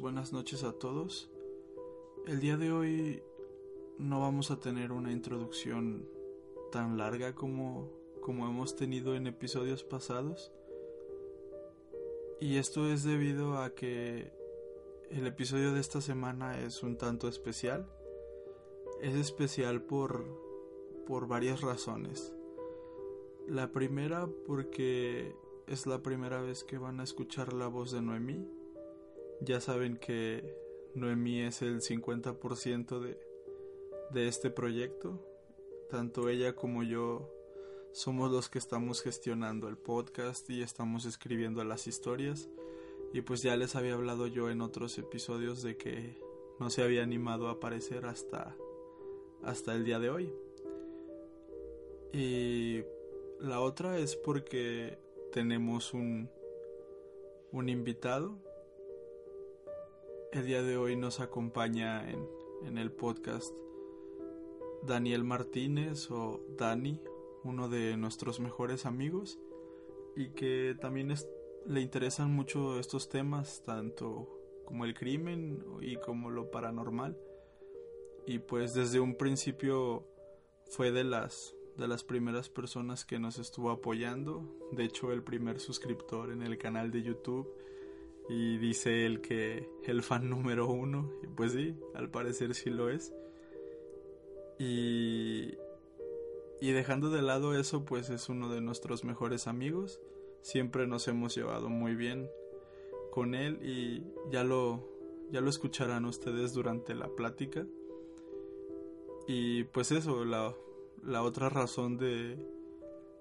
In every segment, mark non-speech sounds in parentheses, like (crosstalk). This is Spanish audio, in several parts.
Buenas noches a todos. El día de hoy no vamos a tener una introducción tan larga como, como hemos tenido en episodios pasados. Y esto es debido a que el episodio de esta semana es un tanto especial. Es especial por, por varias razones. La primera porque es la primera vez que van a escuchar la voz de Noemí. Ya saben que Noemí es el 50% de, de este proyecto. Tanto ella como yo somos los que estamos gestionando el podcast y estamos escribiendo las historias. Y pues ya les había hablado yo en otros episodios de que no se había animado a aparecer hasta, hasta el día de hoy. Y la otra es porque tenemos un, un invitado. El día de hoy nos acompaña en, en el podcast Daniel Martínez o Dani, uno de nuestros mejores amigos y que también le interesan mucho estos temas, tanto como el crimen y como lo paranormal. Y pues desde un principio fue de las de las primeras personas que nos estuvo apoyando, de hecho el primer suscriptor en el canal de YouTube y dice él que el fan número uno, y pues sí, al parecer sí lo es. Y, y dejando de lado eso, pues es uno de nuestros mejores amigos, siempre nos hemos llevado muy bien con él y ya lo, ya lo escucharán ustedes durante la plática. Y pues eso, la, la otra razón de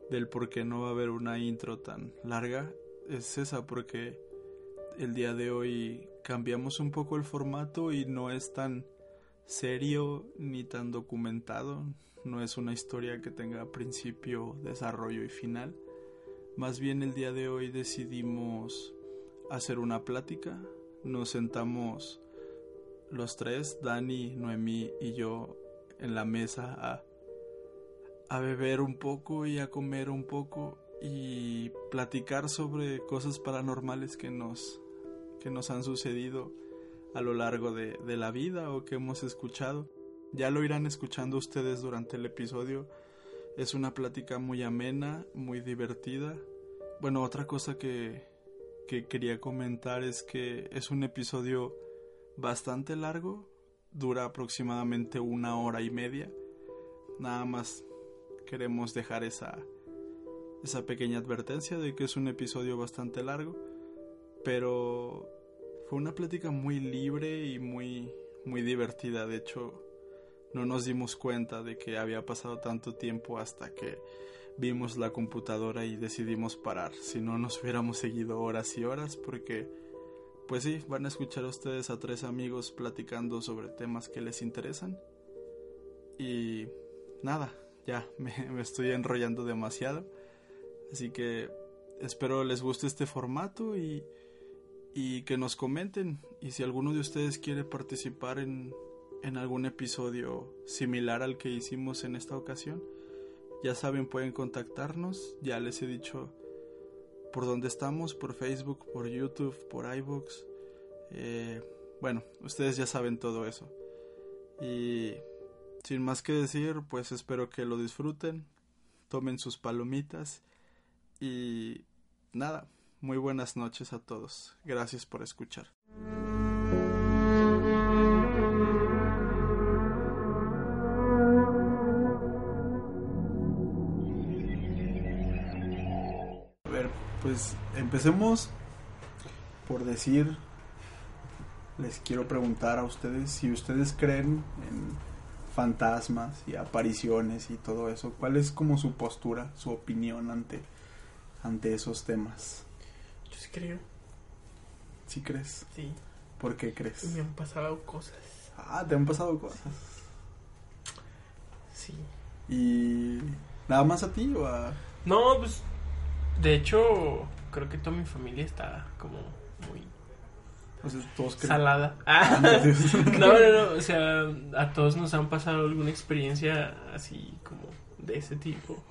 del por qué no va a haber una intro tan larga es esa porque el día de hoy cambiamos un poco el formato y no es tan serio ni tan documentado, no es una historia que tenga principio, desarrollo y final. Más bien el día de hoy decidimos hacer una plática, nos sentamos los tres, Dani, Noemí y yo en la mesa a a beber un poco y a comer un poco y platicar sobre cosas paranormales que nos, que nos han sucedido a lo largo de, la vida o que hemos escuchado. Ya lo irán escuchando ustedes durante el episodio. Es una plática muy amena, muy divertida. Bueno, otra cosa que, que quería comentar es que es un episodio bastante largo, dura aproximadamente una hora y media. Nada más queremos dejar esa, esa pequeña advertencia de que es un episodio bastante largo, pero fue una plática muy libre y muy, muy divertida. De hecho, no nos dimos cuenta de que había pasado tanto tiempo hasta que vimos la computadora y decidimos parar. Si no, nos hubiéramos seguido horas y horas porque, pues sí, van a escuchar a ustedes a tres amigos platicando sobre temas que les interesan. Y nada, ya (laughs) me, estoy enrollando demasiado. Así que espero les guste este formato y, y que nos comenten. Y si alguno de ustedes quiere participar en, en algún episodio similar al que hicimos en esta ocasión, ya saben, pueden contactarnos. Ya les he dicho por dónde estamos, por Facebook, por YouTube, por iVoox. Eh, bueno, ustedes ya saben todo eso. Y sin más que decir, pues espero que lo disfruten, tomen sus palomitas y nada, muy buenas noches a todos. Gracias por escuchar. A ver, pues empecemos por decir, les quiero preguntar a ustedes si ustedes creen en fantasmas y apariciones y todo eso. ¿Cuál es como su postura, su opinión ante, ante esos temas? Yo sí creo. ¿Sí crees? Sí. ¿Por qué crees? Me han pasado cosas. Ah, te han pasado cosas. Sí. ¿Y nada más a ti o a...? No, pues de hecho creo que toda mi familia está como muy o sea, todos creen- salada. Ah. No, (laughs) no, no, o sea, a todos nos han pasado alguna experiencia así como de ese tipo.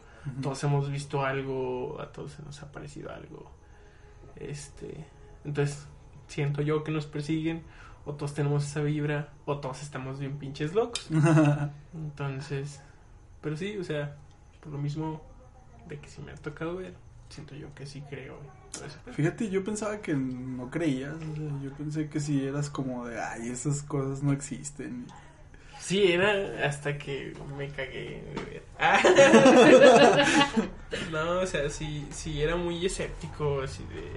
todos hemos visto algo, a todos se nos ha parecido algo. Este, entonces siento yo que nos persiguen o todos tenemos esa vibra o todos estamos bien pinches locos. (laughs) entonces, pero sí, o sea, por lo mismo de que si me ha tocado ver, siento yo que sí creo. Fíjate, yo pensaba que no creías, yo pensé que si eras como de, ay, esas cosas no existen. Sí, era hasta que me cagué. (laughs) no, o sea, sí, sí, era muy escéptico, así de...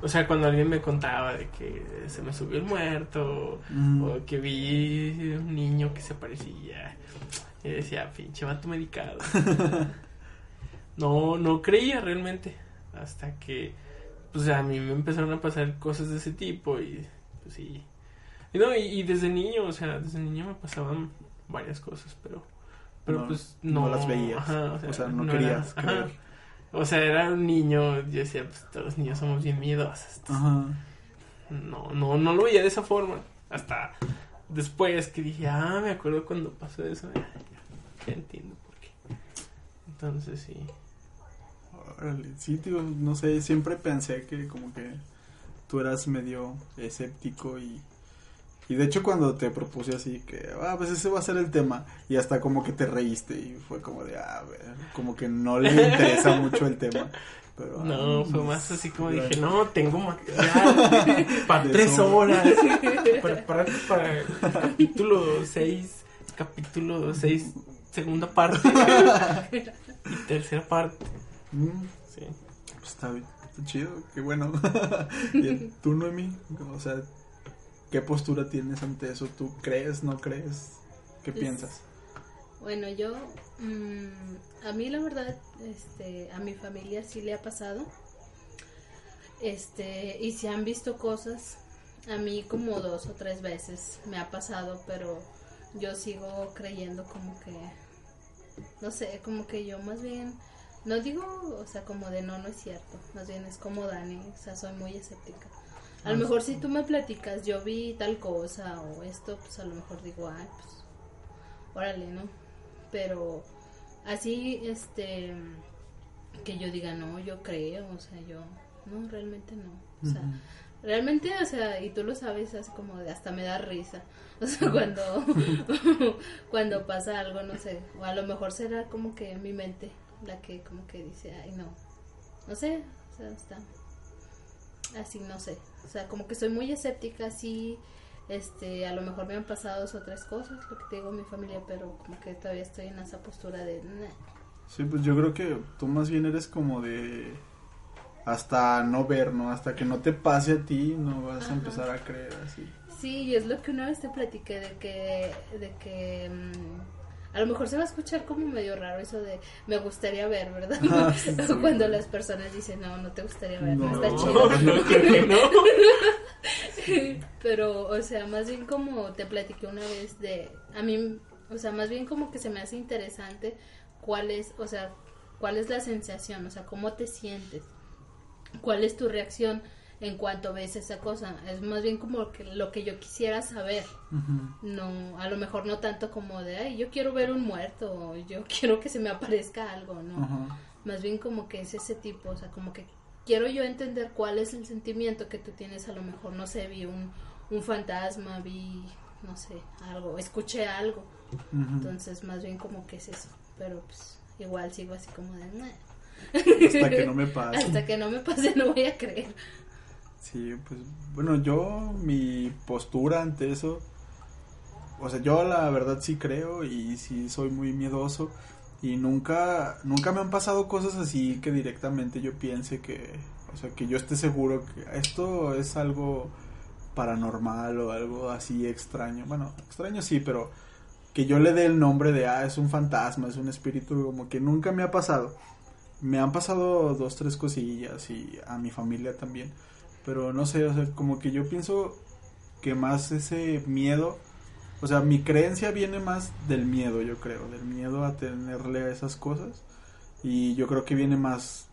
O sea, cuando alguien me contaba de que se me subió el muerto, mm. o que vi un niño que se parecía, y decía, pinche vato medicado. (laughs) no, no creía realmente, hasta que, pues a mí me empezaron a pasar cosas de ese tipo, y pues sí, y, no, y, desde niño, o sea, desde niño me pasaban varias cosas, pero, pero pues no, no las veías. o, sea, no, querías O sea, era un niño, yo decía, pues todos los niños somos bien miedosos. Ajá. No, no, no lo veía de esa forma. Hasta después que dije, ah, me acuerdo cuando pasó eso. Ya, entiendo por qué. Entonces sí. Órale, sí, tío, no sé, siempre pensé que como que tú eras medio escéptico y y de hecho cuando te propuse así que, ah, pues ese va a ser el tema, y hasta como que te reíste y fue como de, ah, a ver, como que no le interesa (laughs) mucho el tema. Pero, no, fue más así como dije, no, tengo material (laughs) para tres horas, (laughs) para, para capítulo seis, capítulo seis, segunda parte y tercera parte. Mm. Sí. Pues está bien, está chido, qué bueno. y tú, Noemi, o sea, ¿Qué postura tienes ante eso? ¿Tú crees, no crees? ¿Qué pues, piensas? Bueno, yo, mm, a mí la verdad, este, a mi familia sí le ha pasado. Este, y se han visto cosas, a mí como dos o tres veces me ha pasado, pero yo sigo creyendo como que, no sé, como que yo más bien, no digo, o sea, como de no, no es cierto, más bien es como Dani, o sea, soy muy escéptica. A lo mejor si tú me platicas, yo vi tal cosa o esto, pues a lo mejor digo, ay, pues, órale, ¿no? Pero así, este, que yo diga, no, yo creo, o sea, yo, no, realmente no. O sea, realmente, o sea, y tú lo sabes, así como de hasta me da risa. O sea, cuando, (laughs) cuando pasa algo, no sé, o a lo mejor será como que mi mente la que como que dice, ay, no, no sé, o sea, está así no sé, o sea, como que soy muy escéptica, sí, este, a lo mejor me han pasado dos o tres cosas, lo que te digo mi familia, pero como que todavía estoy en esa postura de... Sí, pues yo creo que tú más bien eres como de hasta no ver, ¿no? Hasta que no te pase a ti, no vas a empezar a creer así. Sí, y es lo que una vez te platiqué de que, de que mm, a lo mejor se va a escuchar como medio raro eso de me gustaría ver, ¿verdad? Ah, (laughs) Cuando las personas dicen, no, no te gustaría ver, no, está chido. No, (laughs) Pero, o sea, más bien como te platiqué una vez de, a mí, o sea, más bien como que se me hace interesante cuál es, o sea, cuál es la sensación, o sea, cómo te sientes, cuál es tu reacción en cuanto ves esa cosa. Es más bien como que lo que yo quisiera saber. No, a lo mejor no tanto como de, ay, yo quiero ver un muerto, o yo (laughs) quiero que se me aparezca algo, ¿no? Más bien como que es ese tipo, o sea, como que quiero yo entender cuál es el sentimiento que tú tienes, a lo mejor, no sé, vi un, un fantasma, vi, no sé, algo, escuché algo. Entonces, más bien como que es eso. Pero pues igual sigo así como de... Hasta que no me pase. (laughs) Hasta que no me pase no voy a creer. Sí, pues bueno, yo mi postura ante eso, o sea, yo la verdad sí creo y sí soy muy miedoso y nunca nunca me han pasado cosas así que directamente yo piense que, o sea, que yo esté seguro que esto es algo paranormal o algo así extraño. Bueno, extraño sí, pero que yo le dé el nombre de ah, es un fantasma, es un espíritu, como que nunca me ha pasado. Me han pasado dos, tres cosillas y a mi familia también pero no sé, o sea, como que yo pienso que más ese miedo, o sea, mi creencia viene más del miedo, yo creo, del miedo a tenerle a esas cosas. Y yo creo que viene más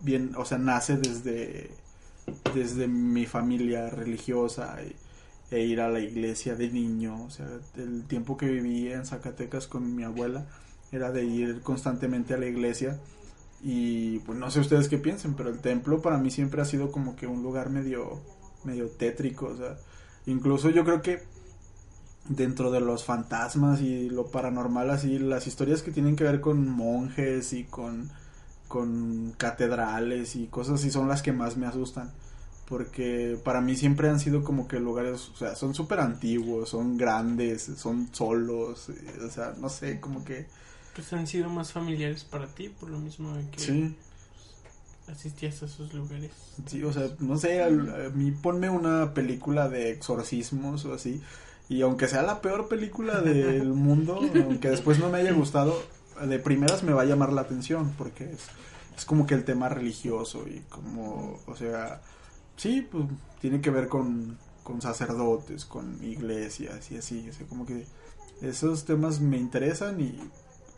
bien, o sea, nace desde desde mi familia religiosa e, ir a la iglesia de niño, o sea, el tiempo que viví en Zacatecas con mi abuela, era de ir constantemente a la iglesia y pues no sé ustedes qué piensen, pero el templo para mí siempre ha sido como que un lugar medio medio tétrico, o sea, incluso yo creo que dentro de los fantasmas y lo paranormal así, las historias que tienen que ver con monjes y con con catedrales y cosas así son las que más me asustan porque para mí siempre han sido como que lugares, o sea, son súper antiguos, son grandes, son solos, eh, o sea, no sé, como que... Pues han sido más familiares para ti, por lo mismo de que Sí, asistías a esos lugares. sí, o sea, no sé, a mí ponme una película de exorcismos o así, y aunque sea la peor película del (laughs) mundo, aunque después no me haya gustado, de primeras me va a llamar la atención, porque es, es como que el tema religioso y como, o sea, sí, pues tiene que ver con, con sacerdotes, con iglesias y así, o sea, como que esos temas me interesan y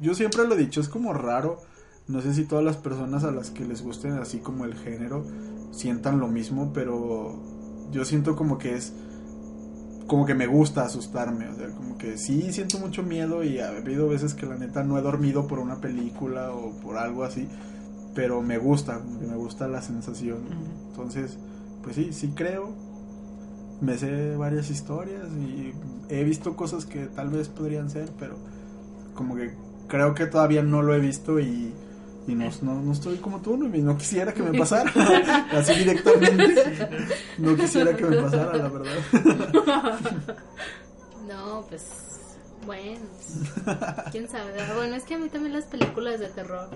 yo siempre lo he dicho, es como raro, no sé si todas las personas a las que les gusten así como el género sientan lo mismo, pero yo siento como que es como que me gusta asustarme, o sea, como que sí siento mucho miedo y ha habido veces que la neta no he dormido por una película o por algo así, pero me gusta, como que me gusta la sensación. Entonces, pues sí, sí creo. Me sé varias historias y he visto cosas que tal vez podrían ser, pero como que creo que todavía no lo he visto y, y no, no, no estoy como tú, no, no quisiera que me pasara (laughs) así directamente. No quisiera que me pasara, la verdad. No, pues bueno, quién sabe. Bueno, es que a mí también las películas de terror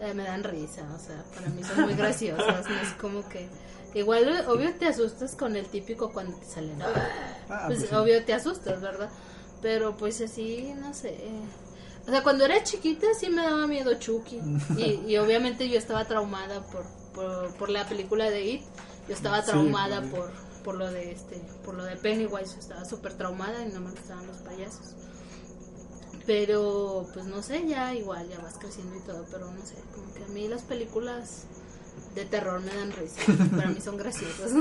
eh, me dan risa, o sea, para mí son muy graciosas, no es como que igual obvio te asustas con el típico cuando te salen, "Ah", Ah, pues pues sí. obvio te asustas, ¿verdad? Pero pues así, no sé. O sea, cuando era chiquita sí me daba miedo Chucky. (laughs) Y, y obviamente yo estaba traumada por, por, por la película de It. Yo estaba traumada por, por lo de este, por lo de Pennywise. Estaba súper traumada y no me gustaban los payasos. Pero, pues no sé, ya igual, ya vas creciendo y todo, pero no sé, como que a mí las películas de terror me dan risa. Para mí son graciosas.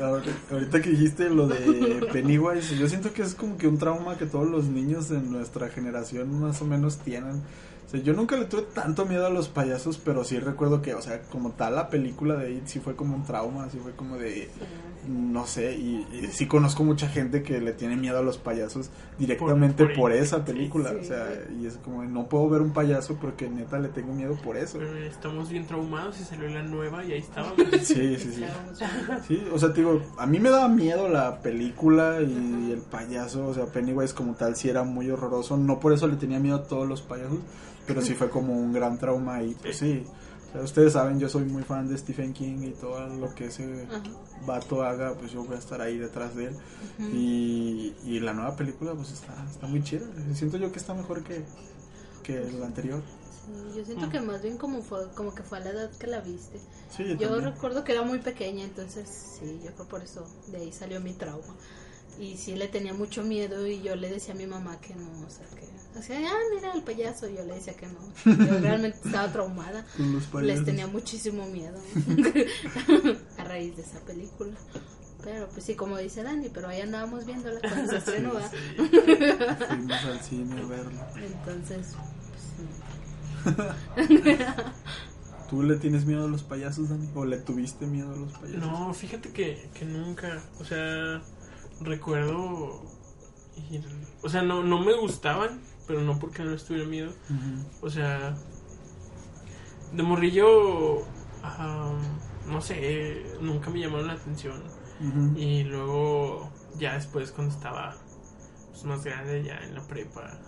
Ahorita ahorita que dijiste lo de Pennywise, yo siento que es como que un trauma que todos los niños de nuestra generación más o menos tienen. O sea, yo nunca le tuve tanto miedo a los payasos, pero sí recuerdo que, o sea, como tal la película de It sí fue como un trauma, sí fue como de, no sé, y, y sí conozco mucha gente que le tiene miedo a los payasos directamente por, por- esa película, Sí. o sea, y es como, de, no puedo ver un payaso porque neta le tengo miedo por eso. Pero estamos bien traumados y salió la nueva y ahí estábamos. (laughs) Sí, sí, sí. Sí, o sea, te digo, a mí me daba miedo la película y el payaso, o sea, Pennywise como tal sí era muy horroroso, no por eso le tenía miedo a todos los payasos, pero sí fue como un gran trauma y pues sí, o sea, ustedes saben, yo soy muy fan de Stephen King y todo lo que ese Ajá. vato haga, pues yo voy a estar ahí detrás de él y, y la nueva película pues está, está muy chida, siento yo que está mejor que, que la anterior. Sí, yo siento que más bien como fue, como que fue a la edad que la viste. Sí, yo Yo recuerdo que era muy pequeña, entonces sí, yo creo por eso de ahí salió mi trauma. Y sí le tenía mucho miedo y yo le decía a mi mamá que no, o sea, que hacía, ah, mira el payaso, y yo le decía que no. Yo realmente estaba (laughs) traumada. Con los Les tenía muchísimo miedo (laughs) a raíz de esa película. Pero pues sí, como dice Dani, pero ahí andábamos viéndola cuando se (laughs) estrenó. ¿verdad? Fuimos al cine a verlo. Entonces, pues, sí. ¿Tú le tienes miedo a los payasos, Dani? ¿O le tuviste miedo a los payasos? No, fíjate que, que nunca, o sea, recuerdo ir, o sea, no, no me gustaban, pero no porque no les tuviera miedo, o sea, de morrillo, no sé, nunca me llamaron la atención. Y luego ya después cuando estaba pues, más grande ya en la prepa,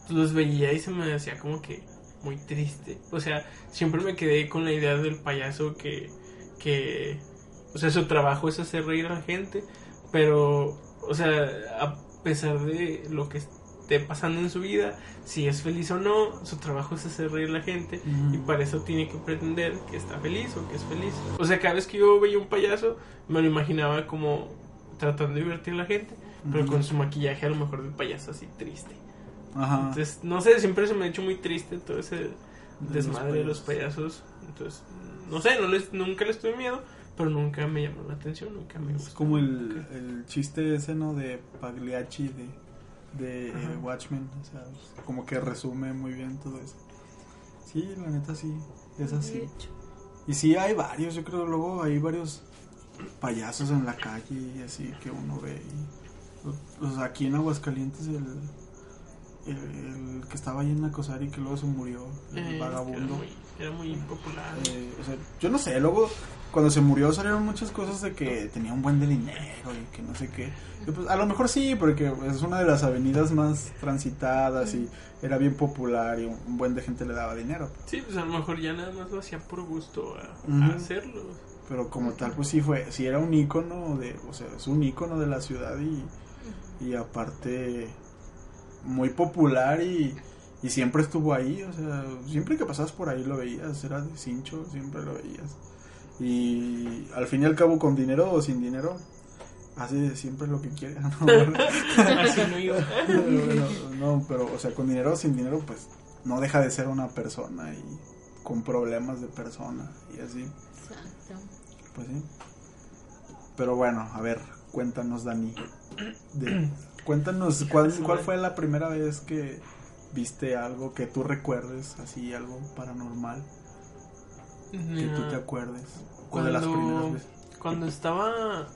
pues, los veía y se me hacía como que muy triste. O sea, siempre me quedé con la idea del payaso que, que, o sea, su trabajo es hacer reír a la gente, pero, o sea, a pesar de lo que esté pasando en su vida, si es feliz o no, su trabajo es hacer reír a la gente y para eso tiene que pretender que está feliz o que es feliz. O sea, cada vez que yo veía un payaso, me lo imaginaba como tratando de divertir a la gente, pero con su maquillaje a lo mejor de payaso así triste. Ajá. Entonces, no sé, siempre se me ha hecho muy triste todo ese De desmadre de los payasos. Entonces, no sé, no les, nunca les tuve miedo, pero nunca me llamó la atención, nunca me Es gustó. como el, el chiste ese, ¿no? De Pagliacci, de de eh. Watchmen. O sea, como que resume muy bien todo eso. Sí, la neta sí, es así. De hecho. Y sí, hay varios, yo creo, luego hay varios payasos en la calle y así que uno ve. Y, pues aquí en Aguascalientes el, el, el que estaba ahí en Acosari que luego se murió, el Eh, vagabundo. Era muy, era muy popular. Eh, o sea, yo no sé, luego cuando se murió salieron muchas cosas de que tenía un buen de dinero y que no sé qué. Pues, a lo mejor sí, porque es una de las avenidas más transitadas y era bien popular y un, buen de gente le daba dinero. Sí, pues a lo mejor ya nada más lo hacía por gusto a hacerlo. Pero como tal, pues sí fue, sí era un ícono de, o sea, es un ícono de la ciudad y, y aparte muy popular y, y siempre estuvo ahí, o sea, siempre que pasabas por ahí lo veías, era de cincho, siempre lo veías. Y al fin y al cabo, con dinero o sin dinero, hace siempre lo que quiere. (laughs) ¿no? Así no iba. Bueno, no, pero, o sea, con dinero o sin dinero, pues no deja de ser una persona y con problemas de persona y así. Exacto. Pues sí. Pero bueno, a ver, cuéntanos, Dani. De- cuéntanos, ¿cuál, ¿cuál fue la primera vez que viste algo que tú recuerdes, así, algo paranormal, que tú te acuerdes? O de las Cuando- primeras veces. Cuando estaba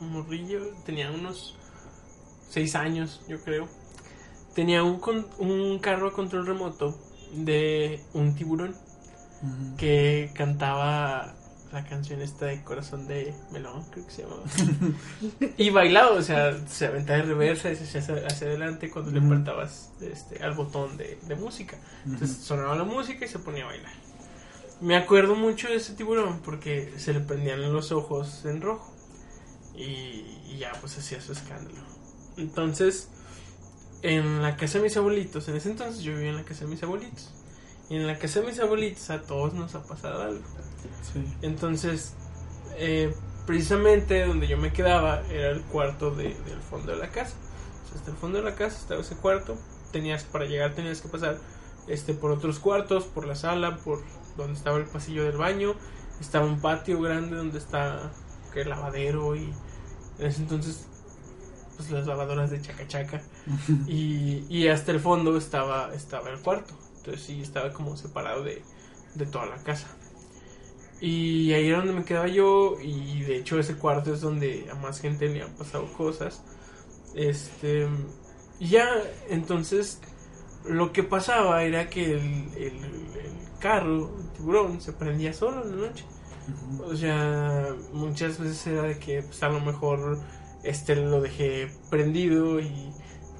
morrillo, tenía unos seis años, yo creo. Tenía un, con- un carro a control remoto de un tiburón que cantaba la canción esta de Corazón de Melón, creo que se llamaba. (laughs) y bailaba, o sea, se aventaba de reversa y se hacía hacia, adelante cuando le apretabas este, al botón de, de música. Entonces sonaba la música y se ponía a bailar. Me acuerdo mucho de ese tiburón porque se le prendían los ojos en rojo. Y, y ya pues hacía su escándalo. Entonces, en la casa de mis abuelitos, en ese entonces yo vivía en la casa de mis abuelitos. Y en la casa de mis abuelitos a todos nos ha pasado algo. Sí. Entonces, eh, precisamente donde yo me quedaba era el cuarto de- del fondo de la casa. O sea, hasta el fondo de la casa estaba ese cuarto. Tenías para llegar tenías que pasar este por otros cuartos, por la sala, por donde estaba el pasillo del baño. Estaba un patio grande donde está que el lavadero y en ese entonces pues las lavadoras de chaca chaca (laughs) y, y hasta el fondo estaba estaba el cuarto. Entonces sí estaba como separado de, de toda la casa. Y ahí era donde me quedaba yo y de hecho ese cuarto es donde a más gente le han pasado cosas. Este y ya entonces lo que pasaba era que el, el- el carro, el tiburón, se prendía solo en la noche. O sea, muchas veces era de que pues, a lo mejor este lo dejé prendido y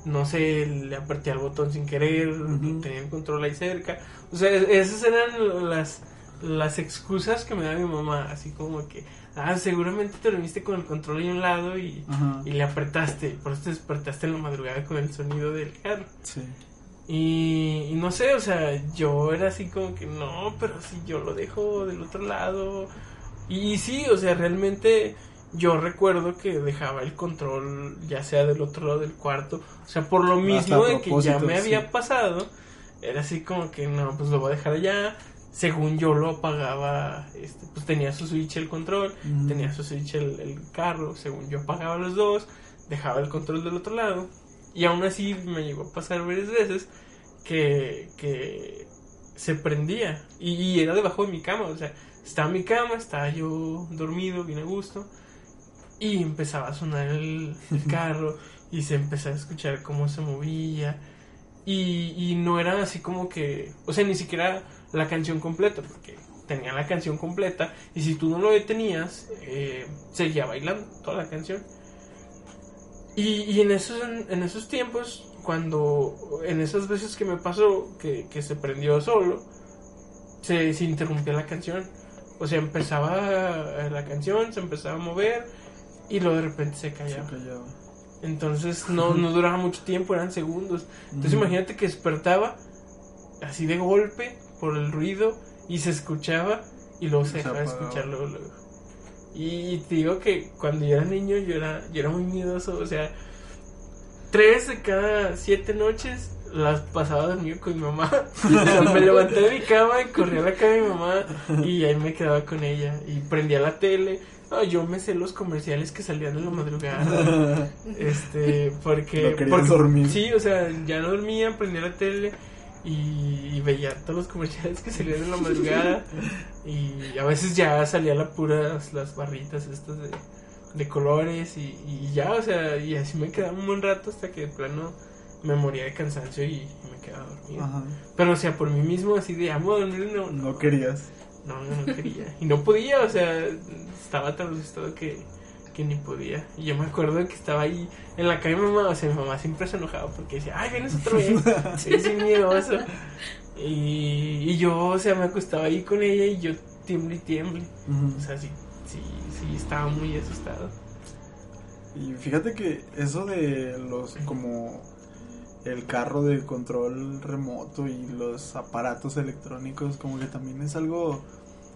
no sé, le apreté al botón sin querer, Ujú. tenía el control ahí cerca. O sea, es- esas eran las las excusas que me daba mi mamá, así como que, ah, seguramente te dormiste con el control ahí a un lado y, y le apretaste, por eso te despertaste en la madrugada con el sonido del carro. Sí. Y, y no sé, o sea, yo era así como que no, pero si yo lo dejo del otro lado. Y, sí, o sea, realmente yo recuerdo que dejaba el control ya sea del otro lado del cuarto. O sea, por lo mismo de que ya me había pasado, era así como que no, pues lo voy a dejar allá. Según yo lo apagaba, este, pues tenía su switch el control, tenía su switch el, el carro, según yo apagaba los dos, dejaba el control del otro lado. Y aún así me llegó a pasar varias veces que, que se prendía. Y, y era debajo de mi cama. O sea, estaba en mi cama, estaba yo dormido, bien a gusto. Y empezaba a sonar el, el (laughs) carro. Y se empezaba a escuchar cómo se movía. Y, y no era así como que. O sea, ni siquiera la canción completa. Porque tenía la canción completa. Y si tú no lo detenías, eh, seguía bailando toda la canción. Y, y en, esos, en esos tiempos, cuando en esas veces que me pasó que, que se prendió solo, se, se interrumpía la canción. O sea, empezaba la canción, se empezaba a mover y luego de repente se Se callaba. Entonces no, no duraba mucho tiempo, eran segundos. Entonces imagínate que despertaba así de golpe por el ruido y se escuchaba y luego se Se dejaba de escuchar luego, luego. Y te digo que cuando yo era niño yo era, yo era muy miedoso, o sea, tres de cada siete noches las pasaba dormido con mi mamá. (laughs) O sea, me levanté de mi cama y corría a la cama de mi mamá y ahí me quedaba con ella. Y prendía la tele, No, yo me sé los comerciales que salían en la madrugada. (laughs) este, porque. No porque- dormir. Sí, o sea, ya no dormía, prendía la tele y, y veía todos los comerciales que salían en la madrugada. Y a veces ya salía la puras, las barritas estas de, de colores y, y ya, o sea, y así me quedaba un buen rato hasta que de plano me moría de cansancio y, me quedaba dormido. Ajá. Pero, o sea, por mí mismo, así de amo dormir, no, No querías. no, no, no quería. Y no podía, o sea, estaba tan asustado que, que ni podía. Y yo me acuerdo que estaba ahí en la calle, mamá, o sea, mi mamá siempre se enojaba porque decía, ay, vienes otra vez, (laughs) eres miedoso. Y, y yo, o sea, me acostaba ahí con ella y yo tiemble y tiemble. O sea, sí, sí, sí, estaba muy asustado. Y fíjate que eso de los como el carro de control remoto y los aparatos electrónicos como que también es algo,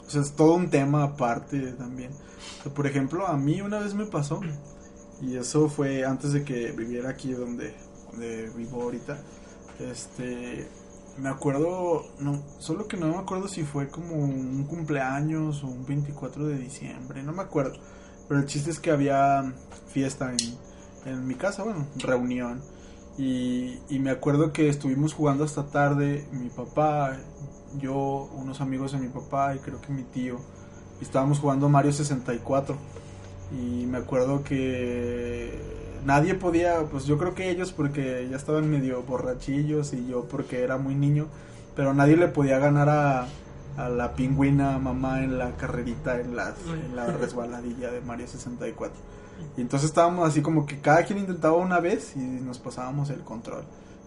o sea, es todo un tema aparte también. O sea, por ejemplo, a mí una vez me pasó y eso fue antes de que viviera aquí donde, donde vivo ahorita. Este, me acuerdo, no, solo que no me acuerdo si fue como un cumpleaños o un 24 de diciembre, no me acuerdo. Pero el chiste es que había fiesta en, en mi casa, bueno, reunión. Y, y me acuerdo que estuvimos jugando hasta tarde, mi papá, yo, unos amigos de mi papá y creo que mi tío. Estábamos jugando Mario 64. Y me acuerdo que nadie podía, pues yo creo que ellos porque ya estaban medio borrachillos y yo porque era muy niño. Pero nadie le podía ganar a, a la pingüina mamá en la carrerita, en, la resbaladilla de Mario 64. Y entonces estábamos así como que cada quien intentaba una vez y nos pasábamos el control.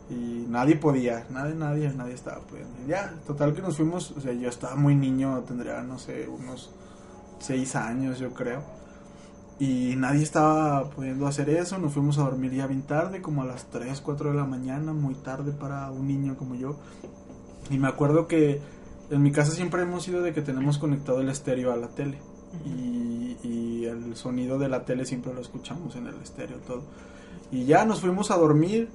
Y nadie podía, nadie, nadie, nadie estaba pudiendo. Y Ya, total que nos fuimos, o sea, yo estaba muy niño, tendría, no sé, unos seis años yo creo. Y nadie estaba pudiendo hacer eso, nos fuimos a dormir ya bien tarde, como a las 3, 4 de la mañana, muy tarde para un niño como yo. Y me acuerdo que en mi casa siempre hemos sido de que tenemos conectado el estéreo a la tele. Y, y el sonido de la tele siempre lo escuchamos en el estéreo todo. Y ya nos fuimos a dormir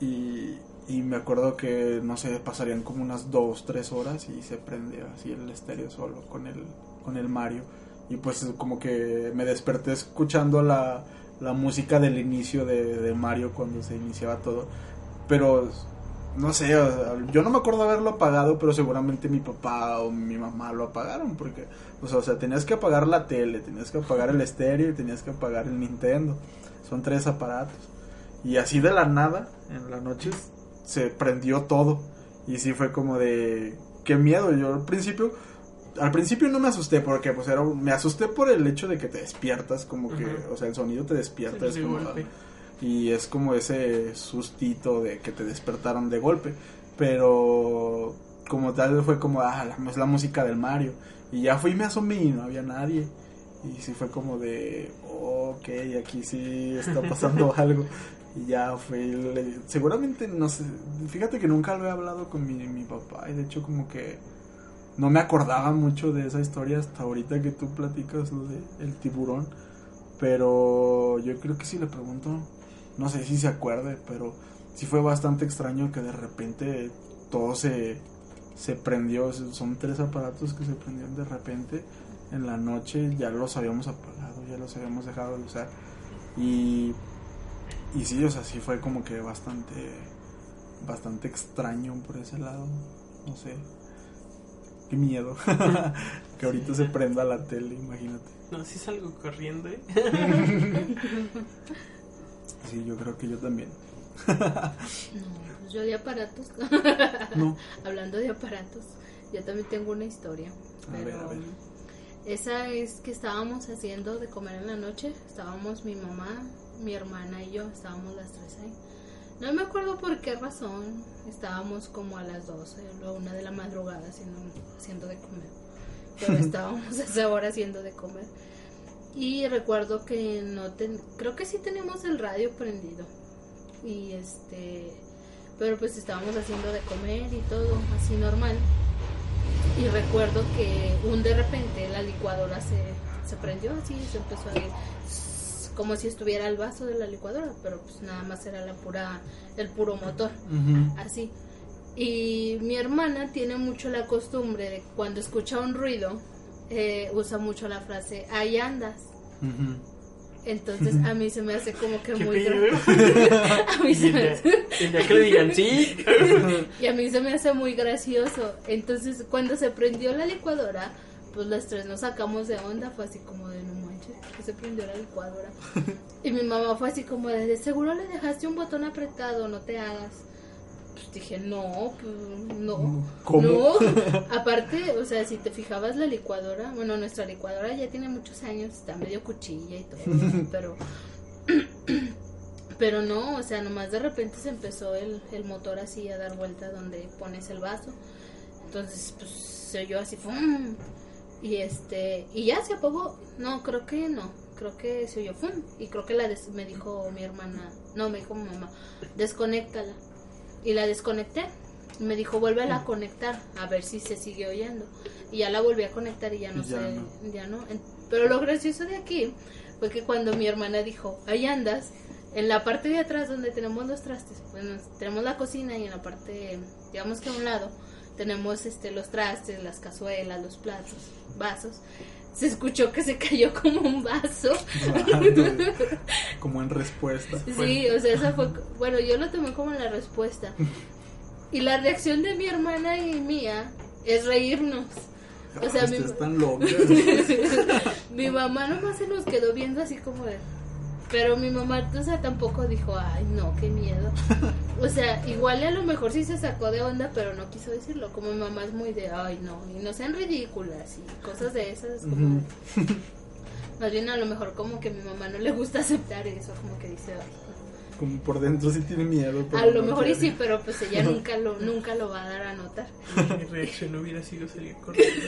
y, y me acuerdo que, no sé, pasarían como unas 2, 3 horas y se prende así el estéreo solo con el, con el Mario. Y pues como que me desperté escuchando la, la música del inicio de, de Mario cuando se iniciaba todo. Pero no sé, o yo no me acuerdo haberlo apagado, pero seguramente mi papá o mi mamá lo apagaron, porque, o sea, o sea, tenías que apagar la tele, tenías que apagar el estéreo tenías que apagar el Nintendo. Son tres aparatos. Y así de la nada, en la noche, se prendió todo. Y sí fue como de, qué miedo. Yo al principio, al principio no me asusté, porque pues era, me asusté por el hecho de que te despiertas, como que, o sea, el sonido te despierta. Sí, es de como, golpe. y es como ese sustito de que te despertaron de golpe. Pero como tal fue como, ah, la, es la música del Mario. Y ya fui y me asomé y no había nadie. Y sí fue como de, ok, aquí sí está pasando (laughs) algo. Y ya fue, le- seguramente, no sé, fíjate que nunca lo he hablado con mi, mi papá. Y de hecho como que no me acordaba mucho de esa historia hasta ahorita que tú platicas lo de el tiburón. Pero yo creo que si le pregunto, no sé si se acuerde, pero sí fue bastante extraño que de repente todo se, se prendió. Son tres aparatos que se prendieron de repente en la noche. Ya los habíamos apagado, ya los habíamos dejado de usar. Y, y sí, o sea, sí fue como que bastante, bastante extraño por ese lado. No sé. Qué miedo. (laughs) que ahorita se prenda la tele, imagínate. No, sí salgo corriendo, ¿eh? (laughs) Sí, yo creo que yo también. No, pues yo de aparatos. No. (laughs) Hablando de aparatos, yo también tengo una historia. A ver, Pero a ver. esa es que estábamos haciendo de comer en la noche. Estábamos mi mamá, mi hermana y yo, estábamos las tres ahí. No me acuerdo por qué razón. Estábamos como a las 12 o una de la madrugada haciendo, haciendo de comer. Pero (laughs) estábamos a esa hora haciendo de comer. Y recuerdo que no ten, creo que sí teníamos el radio prendido. Y este, pero pues estábamos haciendo de comer y todo, así normal. Y recuerdo que un de repente la licuadora se, se prendió así, se empezó a ir como si estuviera el vaso de la licuadora, pero pues nada más era la pura, el puro motor, Ujú. así. Y mi hermana tiene mucho la costumbre de cuando escucha un ruido, eh, usa mucho la frase, ahí andas. Ujú. Entonces a mí se me hace como que (laughs) ¿Qué muy... (laughs) (laughs) a mí se me hace- que le digan sí. Y a mí se me hace muy gracioso. Entonces, cuando se prendió la licuadora, pues las tres nos sacamos de onda. Fue así como de no que se prendió la licuadora. Y mi mamá fue así como de, de seguro le dejaste un botón apretado, no te hagas. Pues dije, no, pues no. ¿Cómo? No, (laughs) aparte, o sea, si te fijabas la licuadora, bueno, nuestra licuadora ya tiene muchos años, está medio cuchilla y todo, (laughs) pero (clears throat) pero no, o sea, nomás de repente se empezó el, el motor así a dar vuelta donde pones el vaso. Entonces, pues se oyó así, ¡fum! Y este, y ya se apagó. No, creo que no. Creo que se oyó, ¡fum! Y creo que la des- me dijo mi hermana, no, me dijo mi mamá, desconéctala. Y la desconecté. Y me dijo, vuélvela a conectar, a ver si se sigue oyendo. Y ya la volví a conectar y ya no ya sé, no. ya no. Pero lo gracioso de aquí fue que cuando mi hermana dijo, ahí andas, en la parte de atrás donde tenemos los trastes, bueno, tenemos la cocina y en la parte, digamos que a un lado, tenemos este los trastes, las cazuelas, los platos, vasos. Se escuchó que se cayó como un vaso. (laughs) Como en respuesta. Sí, o sea, esa fue, bueno, yo lo tomé como la respuesta. Y la reacción de mi hermana y mía es reírnos. O sea, mi, Ustedes están locas. (laughs) mi mamá nomás se nos quedó viendo así como de... Pero mi mamá, o sea, tampoco dijo, ay, no, qué miedo. (laughs) O sea, igual a lo mejor sí se sacó de onda, pero no quiso decirlo. Como mi mamá es muy de, ay, no, y no sean ridículas y cosas de esas. Como. (laughs) Más bien a lo mejor como que mi mamá no le gusta aceptar eso, como que dice, ay, Como por dentro sí tiene miedo. A lo no mejor y sí, pero pues ella nunca lo, nunca lo va a dar a notar. Mi reacción hubiera sido salir corriendo.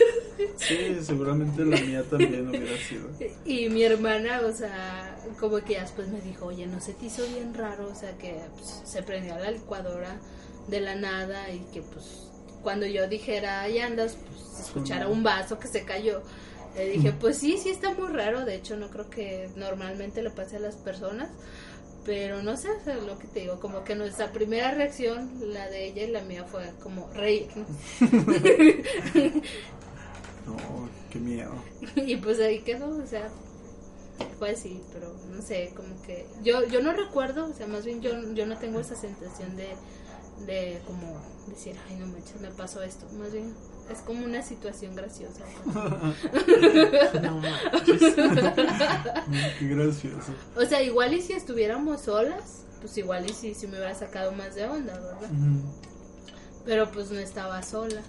Sí, seguramente la mía también hubiera sido. Y mi hermana, o sea, como que ya después me dijo, oye, ¿no se te hizo bien raro? O sea, que pues, se prendió la licuadora de la nada y que pues cuando yo dijera, ahí andas, pues escuchara un vaso que se cayó. Le dije, pues sí, sí está muy raro. De hecho, no creo que normalmente le pase a las personas. Pero no sé, sea, lo que te digo, como que nuestra primera reacción, la de ella y la mía, fue como reírnos. (laughs) No, qué miedo. y pues ahí quedó, o sea, fue así, pero no sé, como que yo yo no recuerdo, o sea, más bien yo, yo no tengo esa sensación de, de como decir, ay, no manches, me pasó esto, más bien es como una situación graciosa. No manches. Qué gracioso. O sea, igual y si estuviéramos solas, pues igual y si, si me hubiera sacado más de onda, ¿verdad? Pero pues no estaba sola.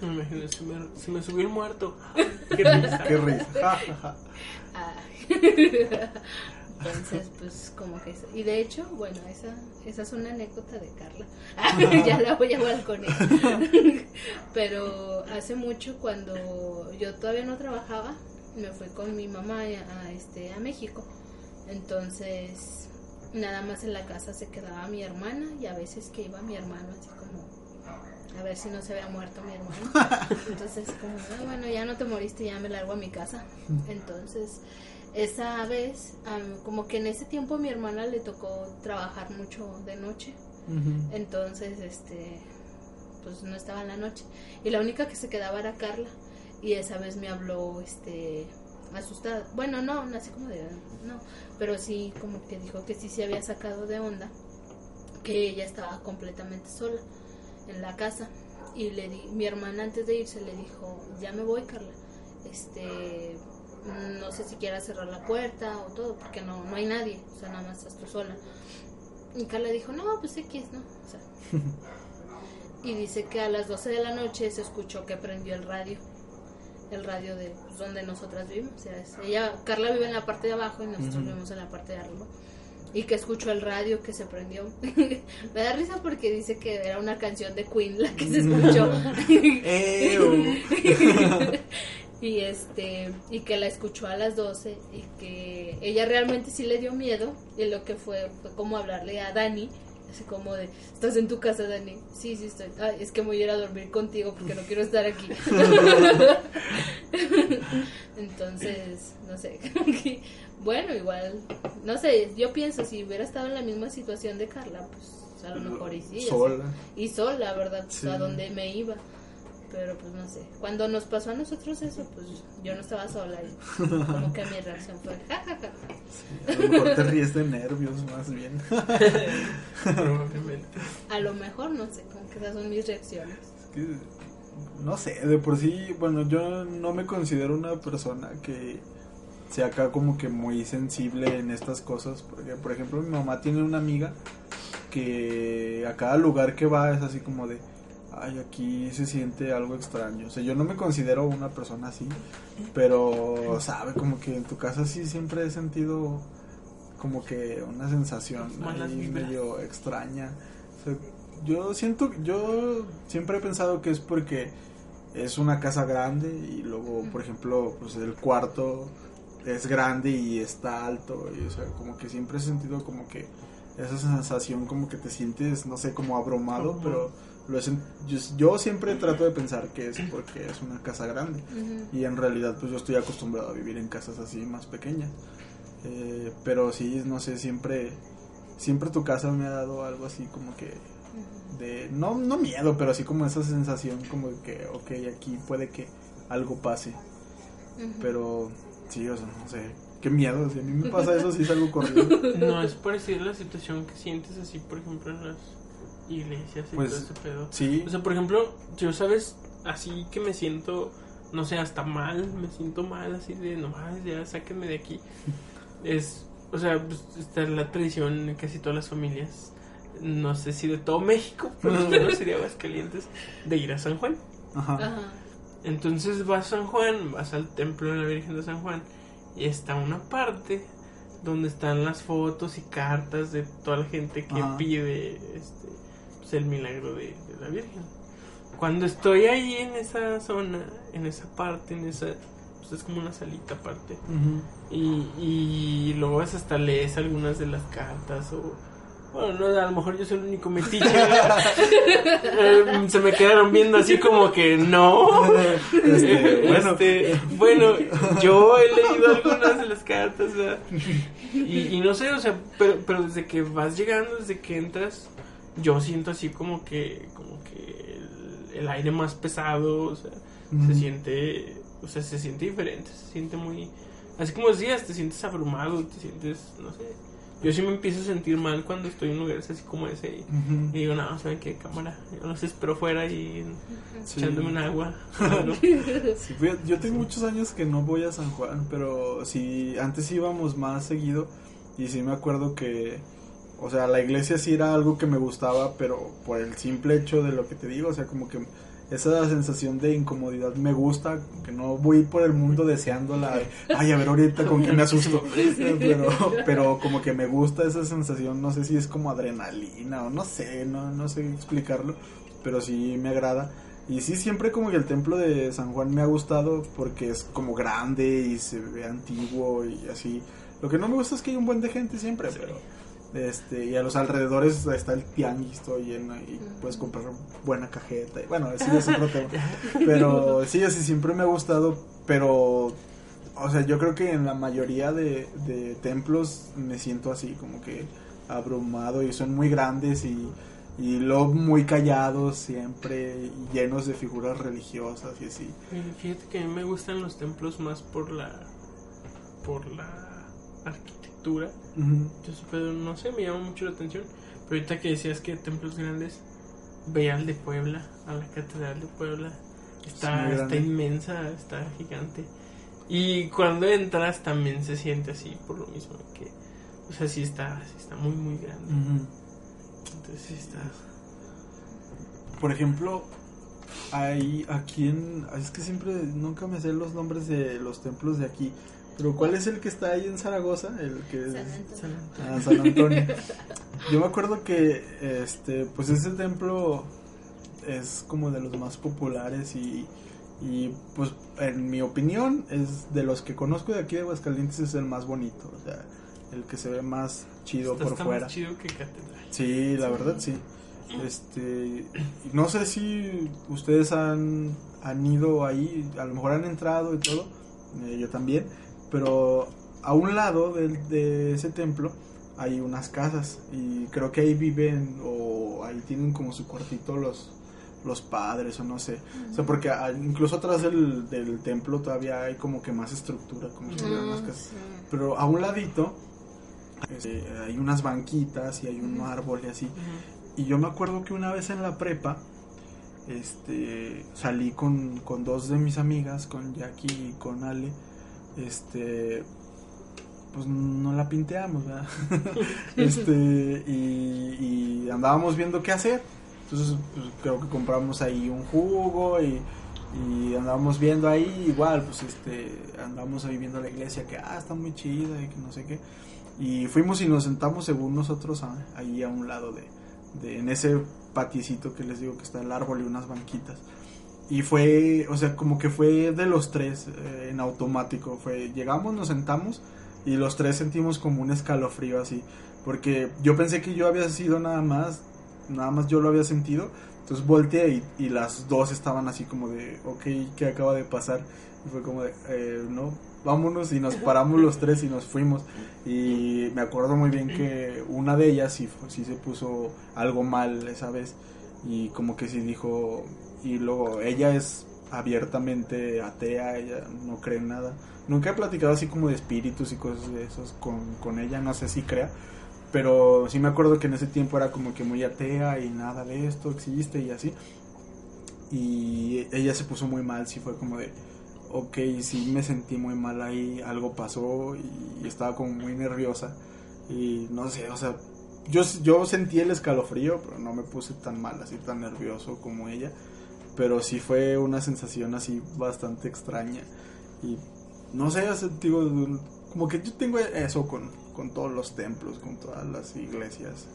Me imagino, se me, se me subió el muerto. (laughs) Qué risa. Qué risa. (laughs) Entonces, (laughs) pues como que. Y de hecho, bueno, esa, esa es una anécdota de Carla. (laughs) (laughs) ya la voy a balconear. Pero hace mucho cuando yo todavía no trabajaba, me fui con mi mamá a, a, este, a México. Entonces, nada más en la casa se quedaba mi hermana y a veces que iba mi hermano así como a ver si no se había muerto mi hermano. Entonces, como, "Ah, bueno, ya no te moriste, ya me largo a mi casa. Entonces, esa vez, am, como que en ese tiempo a mi hermana le tocó trabajar mucho de noche. Entonces, este, pues no estaba en la noche. Y la única que se quedaba era Carla. Y esa vez me habló, este, asustada. Bueno, no, no así como de, no, pero sí como que dijo que sí se había sacado de onda, que ella estaba completamente sola en la casa. Y le di, mi hermana antes de irse le dijo, ya me voy, Carla. Este, no sé si quieras cerrar la puerta o todo, porque no, no hay nadie, o sea, nada más estás tú sola. Y Carla dijo, no, pues X, ¿no? O sea, (laughs) y dice que a las 12 de la noche se escuchó que prendió el radio. El radio de pues, donde nosotras vivimos. O sea, es- ella, Carla vive en la parte de abajo y nosotros Ujú. vivimos en la parte de arriba. Y que escuchó el radio que se prendió. (laughs) Me da risa porque dice que era una canción de Queen la que se escuchó. (laughs) Y este y que la escuchó a las 12 y que ella realmente sí le dio miedo y lo que fue fue como hablarle a Dani así como de estás en tu casa Dani sí sí estoy Ay, es que me voy a ir a dormir contigo porque no quiero estar aquí (laughs) entonces no sé (laughs) bueno igual no sé yo pienso si hubiera estado en la misma situación de Carla pues a lo mejor y sí. Sola. y sola verdad Sí. a donde me iba Pero pues no sé. Cuando nos pasó a nosotros eso, pues yo no estaba sola. Y como que mi reacción fue jajaja. A lo mejor te ríes de nervios, más bien. (laughs) Probablemente. A lo mejor, no sé, como que esas son mis reacciones. Es que, no sé, de por sí, bueno, yo no me considero una persona que sea acá como que muy sensible en estas cosas. Porque, por ejemplo, mi mamá tiene una amiga que a cada lugar que va es así como de, ay, aquí se siente algo extraño. O sea, yo no me considero una persona así, pero, sabe, como que en tu casa sí siempre he sentido como que una sensación ahí medio extraña. O sea, yo siento, yo siempre he pensado que es porque es una casa grande y luego, por ejemplo, pues el cuarto es grande y está alto y o sea, como que siempre he sentido como que esa sensación como que te sientes, no sé, como abrumado, pero lo sen- yo, yo siempre trato de pensar que es porque es una casa grande. Y en realidad pues yo estoy acostumbrado a vivir en casas así más pequeñas. Eh, pero sí, no sé, siempre siempre tu casa me ha dado algo así como que de no no miedo, pero así como esa sensación como de que ok, aquí puede que algo pase, pero sí, o sea, no sé, qué miedo, si a mí me pasa (laughs) eso sí salgo corriendo. No es parecida la situación que sientes así, por ejemplo, en las iglesias y Pues, todo ese pedo. Sí. O sea, por ejemplo, yo sabes, así que me siento, no sé, hasta mal, me siento mal, así de nomás, ya sáquenme de aquí. (laughs) Es, o sea, pues, está la tradición en casi todas las familias, no sé si de todo México, (laughs) pero no sería Aguascalientes, de ir a San Juan. Ajá. Ajá. Entonces vas a San Juan, vas al templo de la Virgen de San Juan y está una parte donde están las fotos y cartas de toda la gente que Ajá. pide este, pues, el milagro de, de la Virgen. Cuando estoy ahí en esa zona, en esa parte, en esa, pues es como una salita aparte. Y, y luego vas hasta lees algunas de las cartas o... Bueno, no, a lo mejor yo soy el único metiche. (laughs) Eh, se me quedaron viendo así como que no. (laughs) Este, bueno, Este, bueno, yo he leído algunas de las cartas. (laughs) Y, y no sé, o sea, pero, pero desde que vas llegando, desde que entras, yo siento así como que, como que el, el aire más pesado, o sea, se siente, o sea, se siente diferente, se siente muy, así como decías, te sientes abrumado, te sientes, no sé, yo sí me empiezo a sentir mal cuando estoy en lugares así como ese y, digo, no, ¿saben qué? Cámara, yo los espero fuera y Sí. echándome un agua. (laughs) Sí, yo tengo muchos años que no voy a San Juan, pero sí, antes íbamos más seguido y sí me acuerdo que, o sea, la iglesia sí era algo que me gustaba, pero por el simple hecho de lo que te digo, o sea, como que esa sensación de incomodidad me gusta, que no voy por el mundo deseándola, ay, a ver ahorita con qué me asusto, (laughs) pero, pero como que me gusta esa sensación, no sé si es como adrenalina o no sé, no, no sé explicarlo, pero sí me agrada. Y sí, siempre como que el templo de San Juan me ha gustado porque es como grande y se ve antiguo y así. Lo que no me gusta es que hay un buen de gente siempre, Sí. pero este y a los alrededores está el tianguis todo lleno y puedes comprar buena cajeta. Y, bueno, ese ya es otro tema. (laughs) Pero sí, así siempre me ha gustado, pero o sea, yo creo que en la mayoría de, de templos me siento así como que abrumado y son muy grandes y y luego muy callados siempre y llenos de figuras religiosas y así. Fíjate que a mí me gustan los templos más por la por la arquitectura. Entonces, pero no sé, me llama mucho la atención. Pero ahorita que decías que templos grandes, ve al de Puebla, a la catedral de Puebla. Está, está inmensa, está gigante. Y cuando entras también se siente así, por lo mismo que, o sea, sí está, sí está muy, muy grande. Entonces sí está. Por ejemplo, hay aquí en... Es que siempre nunca me sé los nombres de los templos de aquí. Pero ¿cuál es el que está ahí en Zaragoza? El que San es... Antonio. Ah, San Antonio. (laughs) Yo me acuerdo que este pues ese templo es como de los más populares y, y pues en mi opinión es de los que conozco de aquí de Aguascalientes es el más bonito, o sea, el que se ve más chido está, por está fuera. más chido que catedral. Sí, la verdad sí. Este, y no sé si ustedes han, han ido ahí, a lo mejor han entrado y todo, eh, yo también, pero a un lado del- de, ese templo hay unas casas y creo que ahí viven o ahí tienen como su cuartito los, los padres o no sé. O sea, porque incluso atrás del, del templo todavía hay como que más estructura, como si más casas. sí. Pero a un ladito este, hay unas banquitas y hay un árbol y así. Y yo me acuerdo que una vez en la prepa, este, salí con, con dos de mis amigas, con Jackie y con Ale, este, pues no la pinteamos, ¿verdad? (laughs) este, y, y andábamos viendo qué hacer. Entonces, pues, creo que compramos ahí un jugo y, y andábamos viendo ahí, igual, pues este, andamos ahí viendo la iglesia que, ah, está muy chida y que no sé qué. Y fuimos y nos sentamos según nosotros a- ahí a un lado de, de, en ese paticito que les digo que está el árbol y unas banquitas. Y fue, o sea, como que fue de los tres eh, en automático. Fue, llegamos, nos sentamos y los tres sentimos como un escalofrío así. Porque yo pensé que yo había sido nada más, nada más yo lo había sentido. Entonces volteé y, y las dos estaban así como de, ok, ¿qué acaba de pasar? Y fue como de, eh, no, vámonos y nos paramos los tres y nos fuimos. Y me acuerdo muy bien que una de ellas sí, sí se puso algo mal esa vez. Y como que sí dijo, y luego ella es abiertamente atea, ella no cree en nada. Nunca he platicado así como de espíritus y cosas de esos con, con ella, no sé si crea. Pero sí me acuerdo que en ese tiempo era como que muy atea y nada de esto existe y así. Y ella se puso muy mal, sí fue como de, ok, sí me sentí muy mal ahí, algo pasó y estaba como muy nerviosa. Y no sé, o sea, yo, yo sentí el escalofrío, pero no me puse tan mal, así tan nervioso como ella. Pero sí fue una sensación así bastante extraña. Y no sé, digo, como que yo tengo eso con, con todos los templos, con todas las iglesias.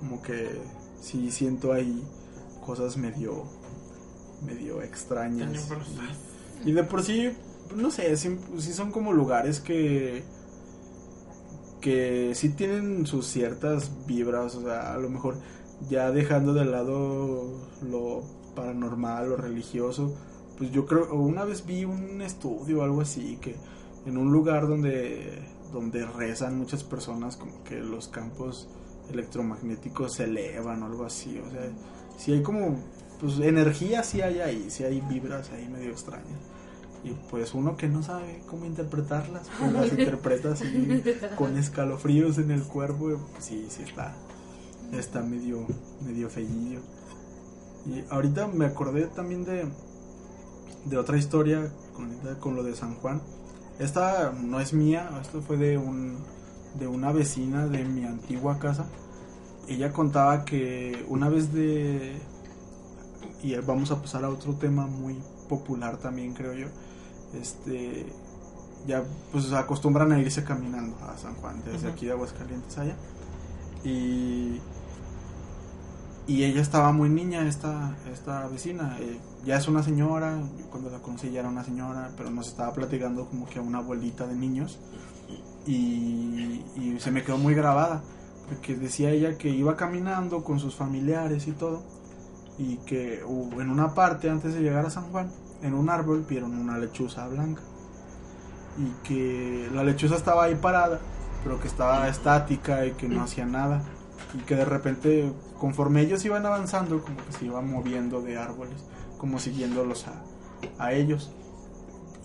Como que sí siento ahí cosas medio, medio extrañas. Y de por sí, no sé, sí, sí son como lugares que que sí tienen sus ciertas vibras, o sea, a lo mejor ya dejando de lado lo paranormal o religioso, pues yo creo, una vez vi un estudio o algo así, que en un lugar donde, donde rezan muchas personas, como que los campos electromagnéticos se elevan o algo así, o sea, si hay como, pues energía sí hay ahí, sí hay vibras ahí medio extrañas. Y pues uno que no sabe cómo interpretarlas, pues (laughs) las interpreta así con escalofríos en el cuerpo, pues sí, sí está, está medio, medio feillo. Y ahorita me acordé también de, de otra historia con, con lo de San Juan. Esta no es mía, esto fue de un, de una vecina de mi antigua casa. Ella contaba que una vez de, y vamos a pasar a otro tema muy popular también creo yo, este ya pues acostumbran a irse caminando a San Juan desde aquí de Aguascalientes allá y y ella estaba muy niña esta esta vecina eh, ya es una señora yo cuando la conocí ya era una señora pero nos estaba platicando como que a una abuelita de niños y, se me quedó muy grabada porque decía ella que iba caminando con sus familiares y todo y que en una parte antes de llegar a San Juan en un árbol vieron una lechuza blanca y que la lechuza estaba ahí parada pero que estaba estática y que no hacía nada que de repente conforme ellos iban avanzando como que se iban moviendo de árboles como siguiéndolos a, a ellos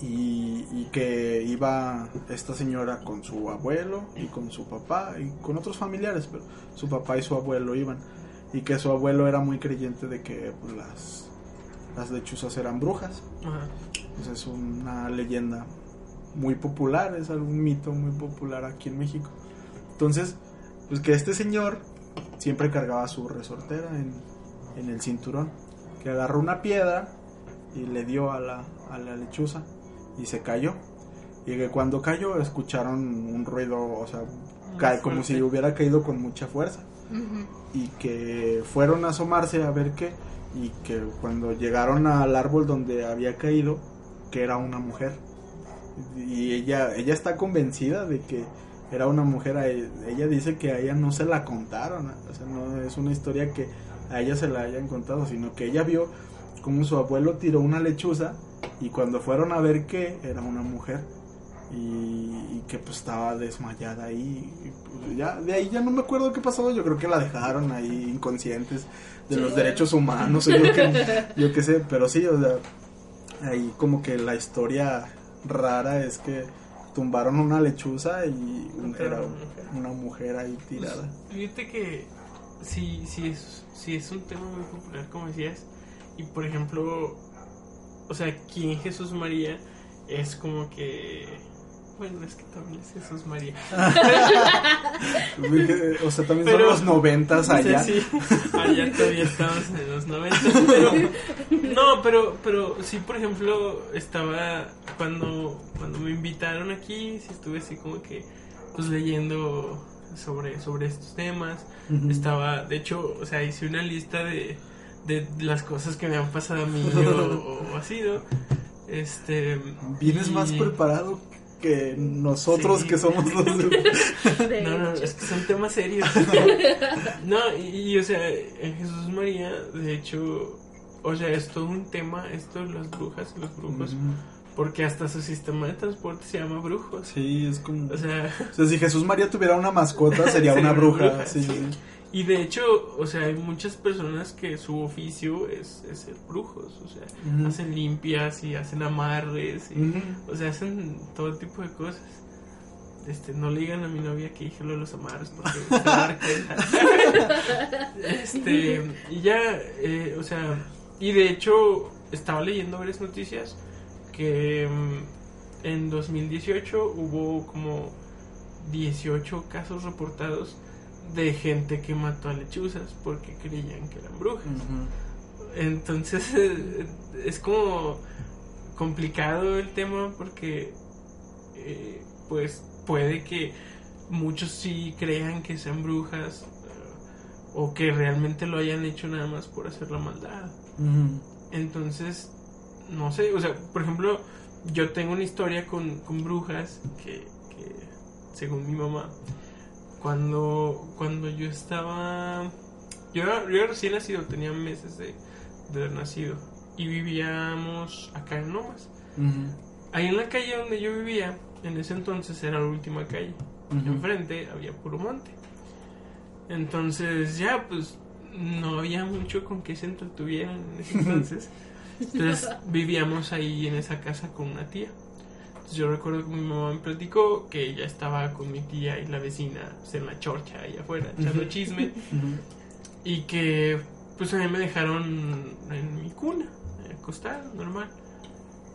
y, y que iba esta señora con su abuelo y con su papá y con otros familiares pero su papá y su abuelo iban y que su abuelo era muy creyente de que pues, las las lechuzas eran brujas Ajá. pues es una leyenda muy popular, es algún mito muy popular aquí en México. Entonces, pues que este señor siempre cargaba su resortera en, en el cinturón, que agarró una piedra y le dio a la, a la lechuza y se cayó. Y que cuando cayó escucharon un ruido, o sea, cae como si hubiera caído con mucha fuerza. Y que fueron a asomarse a ver qué y que cuando llegaron al árbol donde había caído que era una mujer. Y ella ella está convencida de que era una mujer e- ella dice que a ella no se la contaron o sea no es una historia que a ella se la hayan contado sino que ella vio como su abuelo tiró una lechuza y cuando fueron a ver qué era una mujer y, y que pues estaba desmayada ahí. Y, pues, ya, de ahí ya no me acuerdo qué pasó, yo creo que la dejaron ahí inconscientes de los derechos humanos, yo que, yo qué sé, pero sí, o sea, ahí como que la historia rara es que tumbaron una lechuza y un- era una mujer ahí tirada. Fíjate que sí, sí es, sí es un tema muy popular, como decías. Y por ejemplo, o sea, ¿quién Jesús María? Es como que. Bueno, es que también es Jesús María. O sea, también Pero- son los noventas allá. Sí, sí. Allá todavía estamos en los 90. Pero, no, pero, pero sí, por ejemplo, estaba cuando, cuando me invitaron aquí, sí estuve así como que, pues leyendo sobre, sobre estos temas. Estaba, de hecho, o sea, hice una lista de, de las cosas que me han pasado a mí o, o así, ¿no? Este. Vienes y- más preparado que nosotros Sí. que somos los (laughs) (laughs) No, no, es que son temas serios. (laughs) no, y, y, o sea, en Jesús María, de hecho, o sea, es todo un tema esto de las brujas y los brujos, porque hasta su sistema de transporte se llama brujos. Sí, es como... O sea, O sea, si Jesús María tuviera una mascota, sería una Sería una bruja. bruja, sí, sí. Y de hecho, o sea, hay muchas personas que su oficio es, es ser brujos, o sea, hacen limpias y hacen amarres y, o sea, hacen todo tipo de cosas. Este, no le digan a mi novia que dije lo de los amarres porque se va (laughs) este, y ya, eh, o sea, y de hecho estaba leyendo varias noticias que mm, en 2018 hubo como 18 casos reportados de gente que mató a lechuzas porque creían que eran brujas. Entonces (laughs) eh, es como complicado el tema porque eh, pues puede que muchos sí crean que sean brujas eh, o que realmente lo hayan hecho nada más por hacer la maldad. Entonces, no sé, o sea, por ejemplo, yo tengo una historia con, con brujas que, que, según mi mamá, cuando, cuando yo estaba, yo, era- yo recién nacido, tenía meses de, de haber nacido y vivíamos acá en Lomas. Ahí en la calle donde yo vivía, en ese entonces era la última calle. Ujú. Enfrente había puro monte. Entonces ya pues no había mucho con que se entretuvieran en ese entonces. (laughs) Entonces vivíamos ahí en esa casa con una tía. Yo recuerdo que mi mamá me platicó que ella estaba con mi tía y la vecina pues, en la chorcha ahí afuera echando chisme. Y que pues a mí me dejaron en mi cuna, acostada, normal.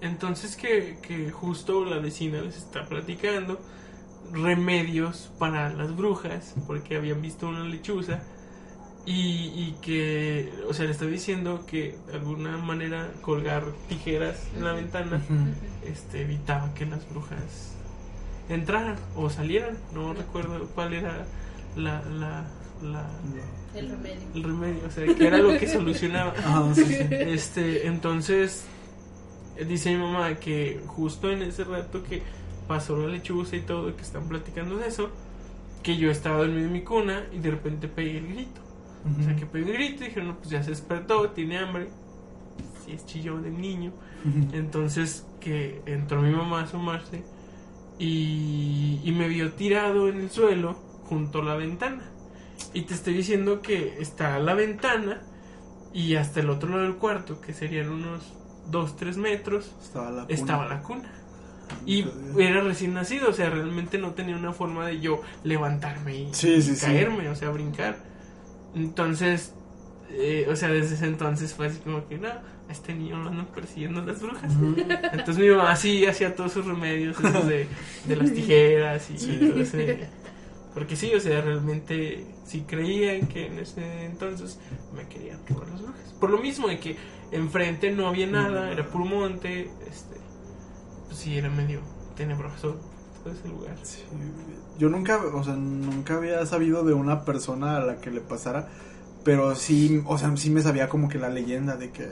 Entonces que, que justo la vecina les está platicando remedios para las brujas, porque habían visto una lechuza, y, y que, o sea, le está diciendo que de alguna manera colgar tijeras en la ventana este, evitaba que las brujas entraran o salieran, no recuerdo cuál era la, la, la, El remedio. el remedio, o sea, que era lo que solucionaba. (laughs) Sí, sí. Este, entonces, dice mi mamá que justo en ese rato que pasó la lechuza y todo, que están platicando de eso, que yo estaba dormido en mi cuna y de repente pegué el grito. O sea, que pegué el grito y dije, no, pues ya se despertó, tiene hambre. Si es chillón del niño. Entonces, que entró mi mamá a asomarse y, y me vio tirado en el suelo junto a la ventana. Y te estoy diciendo que está la ventana y hasta el otro lado del cuarto, que serían unos 2, 3 metros, Estaba la cuna. estaba la cuna. Y era recién nacido, o sea, realmente no tenía una forma de yo levantarme y, Sí, sí, y sí. caerme, o sea, brincar. Entonces, eh, o sea, desde ese entonces fue así como que, no, a este niño lo andan persiguiendo las brujas. Entonces mi mamá sí hacía todos sus remedios, esos de, de las tijeras y todo ese... Porque sí, o sea, realmente sí creían que en ese entonces me querían robar las brujas. Por lo mismo de que enfrente no había nada, era puro monte, este, pues sí, era medio tenebroso todo ese lugar. Sí, Yo nunca, o sea, nunca había sabido de una persona a la que le pasara, pero sí, o sea, sí me sabía como que la leyenda de que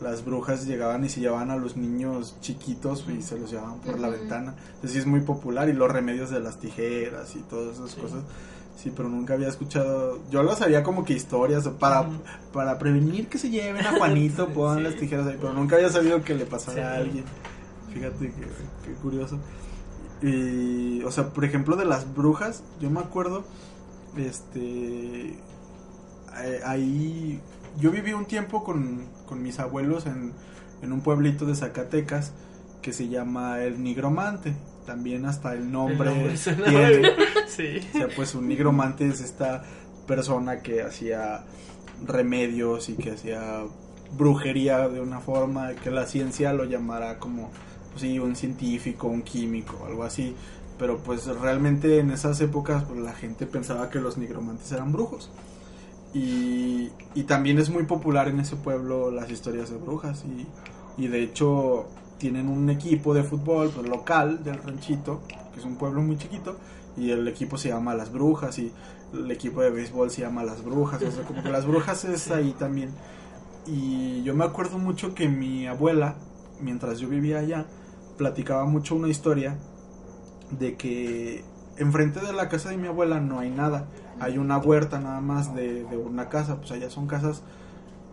las brujas llegaban y se llevaban a los niños chiquitos y se los llevaban por la ventana. Entonces sí es muy popular y los remedios de las tijeras y todas esas Sí. cosas. Sí, pero nunca había escuchado. Yo lo sabía como que historias para, para prevenir que se lleven a Juanito, (laughs) pongan sí. las tijeras ahí, pero nunca había sabido que le pasara Sí. a alguien. Fíjate que, qué curioso. Y, o sea, por ejemplo, de las brujas, yo me acuerdo, este, eh, ahí, yo viví un tiempo con, con mis abuelos en, en un pueblito de Zacatecas que se llama El Nigromante. También hasta el nombre, El nombre suena- tiene. (laughs) Sí. O sea, pues un nigromante es esta persona que hacía remedios y que hacía brujería de una forma que la ciencia lo llamará como, pues sí, un científico, un químico, algo así. Pero pues realmente en esas épocas pues, la gente pensaba que los nigromantes eran brujos. Y, y también es muy popular en ese pueblo las historias de brujas. Y, y de hecho tienen un equipo de fútbol pues, local del ranchito, que es un pueblo muy chiquito, y el equipo se llama Las Brujas y el equipo de béisbol se llama Las Brujas, o sea, como que Las Brujas es ahí también. Y yo me acuerdo mucho que mi abuela, mientras yo vivía allá, platicaba mucho una historia de que enfrente de la casa de mi abuela no hay nada, hay una huerta nada más de, de una casa, pues allá son casas,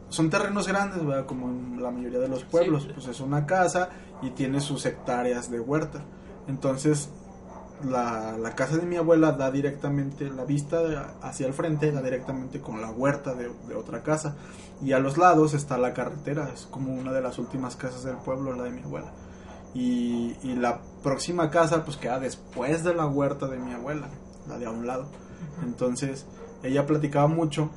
son terrenos grandes, ¿verdad? como en la mayoría de los pueblos, Sí. pues es una casa y tiene sus hectáreas de huerta. Entonces la, la casa de mi abuela da directamente, la vista de- hacia el frente da directamente con la huerta de, de otra casa. Y a los lados está la carretera, es como una de las últimas casas del pueblo, la de mi abuela. Y, y la próxima casa pues queda después de la huerta de mi abuela, la de a un lado. Entonces ella platicaba mucho.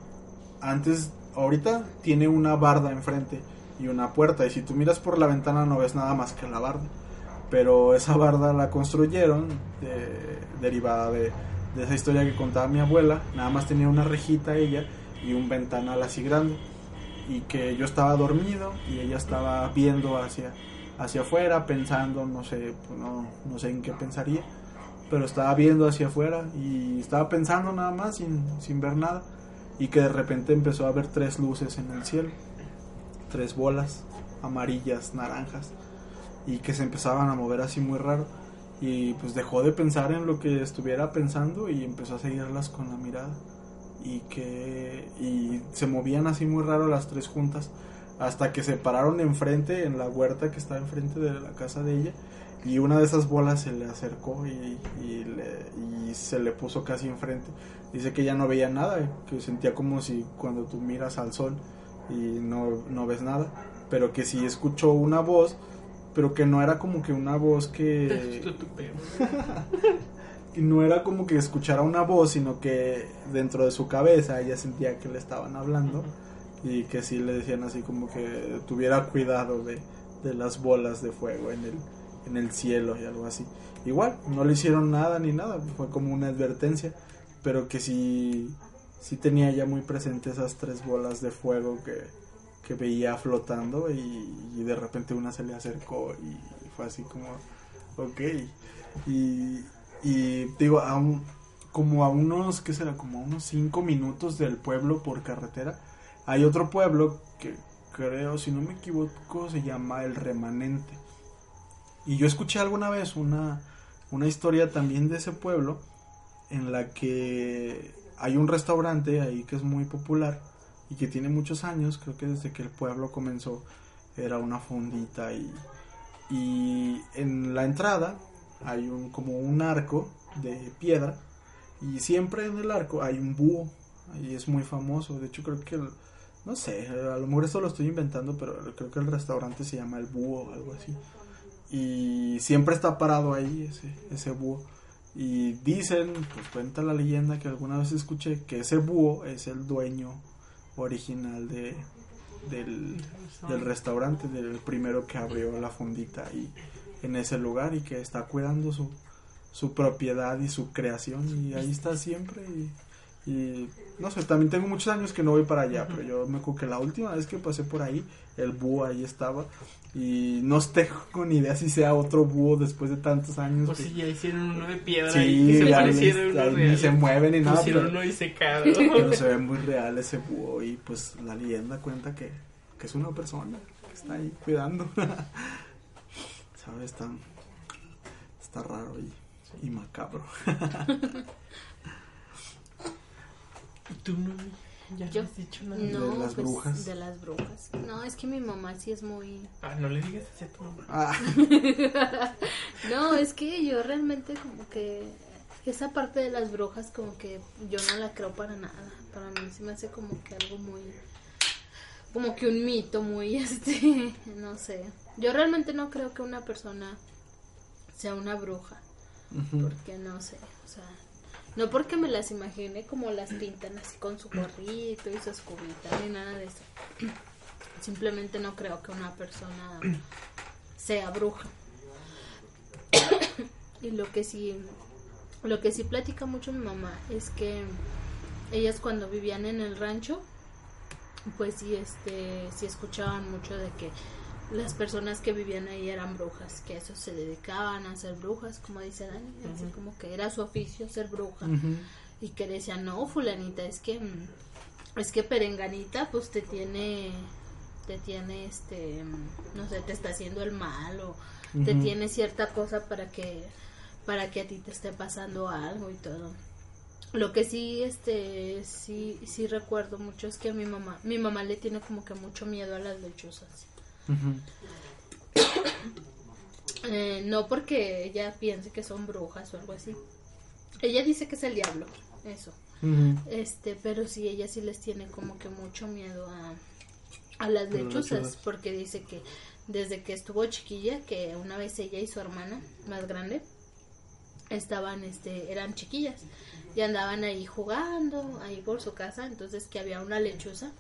Antes, ahorita tiene una barda enfrente y una puerta. Y si tú miras por la ventana no ves nada más que la barda pero esa barda la construyeron de- derivada de, de esa historia que contaba mi abuela. Nada más tenía una rejita ella y un ventanal así grande. Y que yo estaba dormido y ella estaba viendo hacia, hacia afuera, pensando, no sé, pues no, no sé en qué pensaría, pero estaba viendo hacia afuera y estaba pensando nada más sin, sin ver nada. Y que de repente empezó a ver tres luces en el cielo, tres bolas amarillas, naranjas y que se empezaban a mover así muy raro y pues dejó de pensar en lo que estuviera pensando y empezó a seguirlas con la mirada y que y se movían así muy raro las tres juntas hasta que se pararon enfrente en la huerta que está enfrente de la casa de ella y una de esas bolas se le acercó y, y, le- y se le puso casi enfrente. Dice que ya no veía nada que sentía como si cuando tú miras al sol y no, no ves nada pero que sí escuchó una voz pero que no era como que una voz que y (laughs) no era como que escuchara una voz, sino que dentro de su cabeza ella sentía que le estaban hablando y que sí le decían así como que tuviera cuidado de, de las bolas de fuego en el, en el cielo y algo así. Igual, no le hicieron nada ni nada, fue como una advertencia, pero que sí, sí tenía ya muy presente esas tres bolas de fuego que, que veía flotando y, de repente una se le acercó y fue así como, ok. Y, y digo, a un- como a unos, ¿qué será? Como a unos cinco minutos del pueblo por carretera, hay otro pueblo que creo, si no me equivoco, se llama El Remanente. Y yo escuché alguna vez una, una historia también de ese pueblo en la que hay un restaurante ahí que es muy popular y que tiene muchos años, creo que desde que el pueblo comenzó era una fondita y, y en la entrada hay un como un arco de piedra y siempre en el arco hay un búho y es muy famoso, de hecho creo que el- no sé, a lo mejor esto lo estoy inventando, pero creo que el restaurante se llama el búho o algo así. Y siempre está parado ahí ese, ese búho. Y dicen, pues cuenta la leyenda que alguna vez escuché que ese búho es el dueño original de, del, del restaurante, del primero que abrió la fondita ahí en ese lugar y que está cuidando su, su propiedad y su creación y ahí está siempre y, y no sé, también tengo muchos años que no voy para allá, pero yo me acuerdo que la última vez que pasé por ahí, el búho ahí estaba y no tengo ni idea si sea otro búho después de tantos años. O que- si ya hicieron uno de piedra Sí, y se ya parecieron ni se mueven ni nada, pero- uno disecado. (laughs) pero (laughs) se ve muy real ese búho y pues la leyenda cuenta que, que es una persona que está ahí cuidando. (laughs) ¿Sabes? Está, está raro y, y macabro. ¿Y tú no? Ya Yo- has dicho nada. No, De las pues, brujas. De las brujas. No, es que mi mamá sí es muy... Ah, no le digas así a tu mamá. Ah, (laughs) No, es que yo realmente como que esa parte de las brujas como que yo no la creo para nada. Para mí se me hace como que algo muy como que un mito muy (laughs) este, no sé. Yo realmente no creo que una persona sea una bruja, porque no sé, o sea, no porque me las imagine como las pintan así con su gorrito y su escobita ni nada de eso. Simplemente no creo que una persona sea bruja. y lo que sí lo que sí platica mucho mi mamá es que ellas cuando vivían en el rancho pues sí este sí escuchaban mucho de que las personas que vivían ahí eran brujas, que a eso se dedicaban a ser brujas, como dice Dani, así como que era su oficio ser bruja y que decían, "No, fulanita, es que mm, es que Perenganita pues te tiene te tiene este no sé, te está haciendo el mal o te tiene cierta cosa para que para que a ti te esté pasando algo y todo. Lo que sí este sí sí recuerdo mucho es que mi mamá mi mamá le tiene como que mucho miedo a las lechuzas. (coughs) Eh, no porque ella piense que son brujas o algo así. Ella dice que es el diablo, eso. Este, pero sí, ella sí les tiene como que mucho miedo a, a las lechuzas. porque dice que desde que estuvo chiquilla, que una vez ella y su hermana más grande estaban, este, eran chiquillas y andaban ahí jugando, ahí por su casa, entonces que había una lechuza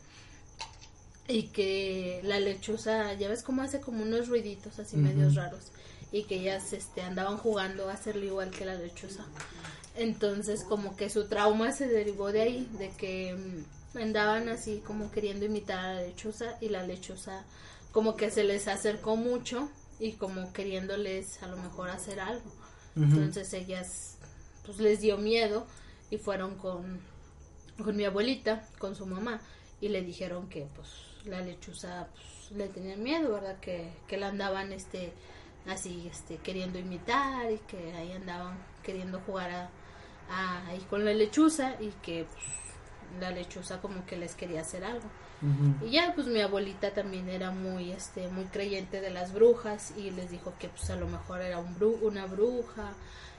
y que la lechuza, ya ves cómo hace como unos ruiditos así medios raros y que ellas este, andaban jugando a hacerle igual que la lechuza. Entonces como que su trauma se derivó de ahí, de que mm, andaban así como queriendo imitar a la lechuza y la lechuza como que se les acercó mucho y como queriéndoles a lo mejor hacer algo. Entonces ellas pues les dio miedo y fueron con, con mi abuelita, con su mamá y le dijeron que pues la lechuza pues, le tenían miedo, ¿verdad? Que, que la andaban este así este queriendo imitar y que ahí andaban queriendo jugar a, a- ahí con la lechuza y que pues, la lechuza como que les quería hacer algo. Y ya pues mi abuelita también era muy este muy creyente de las brujas y les dijo que pues a lo mejor era un bru una bruja,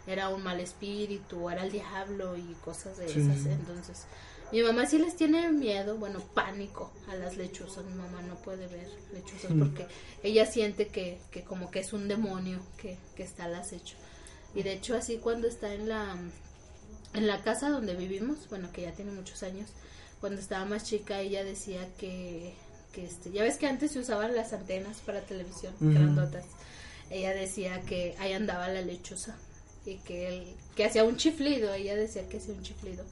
era un mal espíritu, era el diablo y cosas de Sí. esas. Entonces, mi mamá sí les tiene miedo, bueno, pánico a las lechuzas. Mi mamá no puede ver lechuzas Mm. porque ella siente que, que como que es un demonio que, que está al acecho. Y de hecho así cuando está en la en la casa donde vivimos, bueno, que ya tiene muchos años, cuando estaba más chica ella decía que, que este, ya ves que antes se usaban las antenas para televisión, grandotas. Ella decía que ahí andaba la lechuza y que él, que hacía un chiflido, ella decía que hacía un chiflido.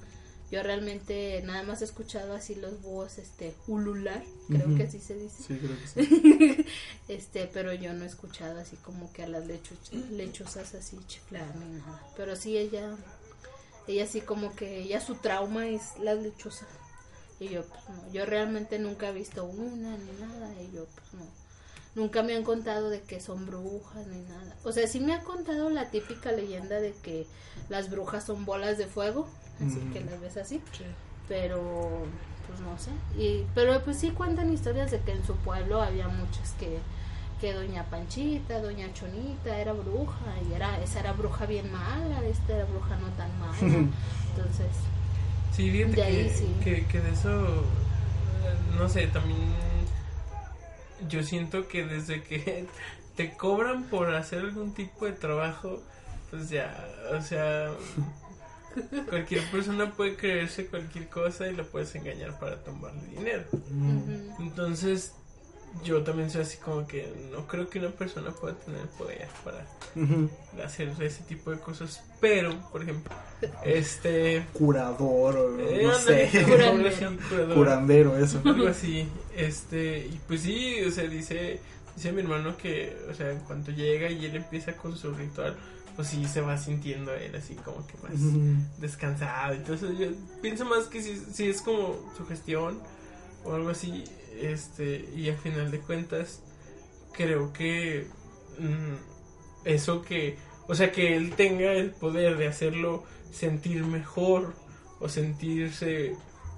Yo realmente nada más he escuchado así los búhos este ulular, creo que así se dice. Sí, creo que sí. (laughs) este, pero yo no he escuchado así como que a las lechu- lechuzas así chiflar ni nada. Pero sí ella, ella sí como que ella su trauma es las lechuzas. Y yo, pues no, yo realmente nunca he visto una ni nada. Y yo, pues no. Nunca me han contado de que son brujas ni nada. O sea, sí me han contado la típica leyenda de que las brujas son bolas de fuego. Así que las ves así pero pues no sé y pero pues sí cuentan historias de que en su pueblo había muchas que que doña Panchita, doña Chonita era bruja y era esa era bruja bien mala, esta era bruja no tan mala. (laughs) Entonces, Sí, fíjate ahí que, sí. que, que de eso, eh, no sé, también yo siento que desde que (laughs) te cobran por hacer algún tipo de trabajo, pues ya, o sea, cualquier persona puede creerse cualquier cosa y lo puedes engañar para tomarle dinero. Mm. Entonces, yo también soy así como que no creo que una persona pueda tener poder para hacer ese tipo de cosas. Pero, por ejemplo, este... Curador o Eh, no ándale, (laughs) sé. curador. Curandero, eso. (laughs) Algo así, este, y pues sí, o sea, dice, dice mi hermano que, o sea, en cuanto llega y él empieza con su ritual, pues sí se va sintiendo él así como que más Ujú. descansado. Entonces yo pienso más que si, si es como su gestión o algo así, este, y al final de cuentas, creo que mm, eso que, o sea, que él tenga el poder de hacerlo sentir mejor o sentirse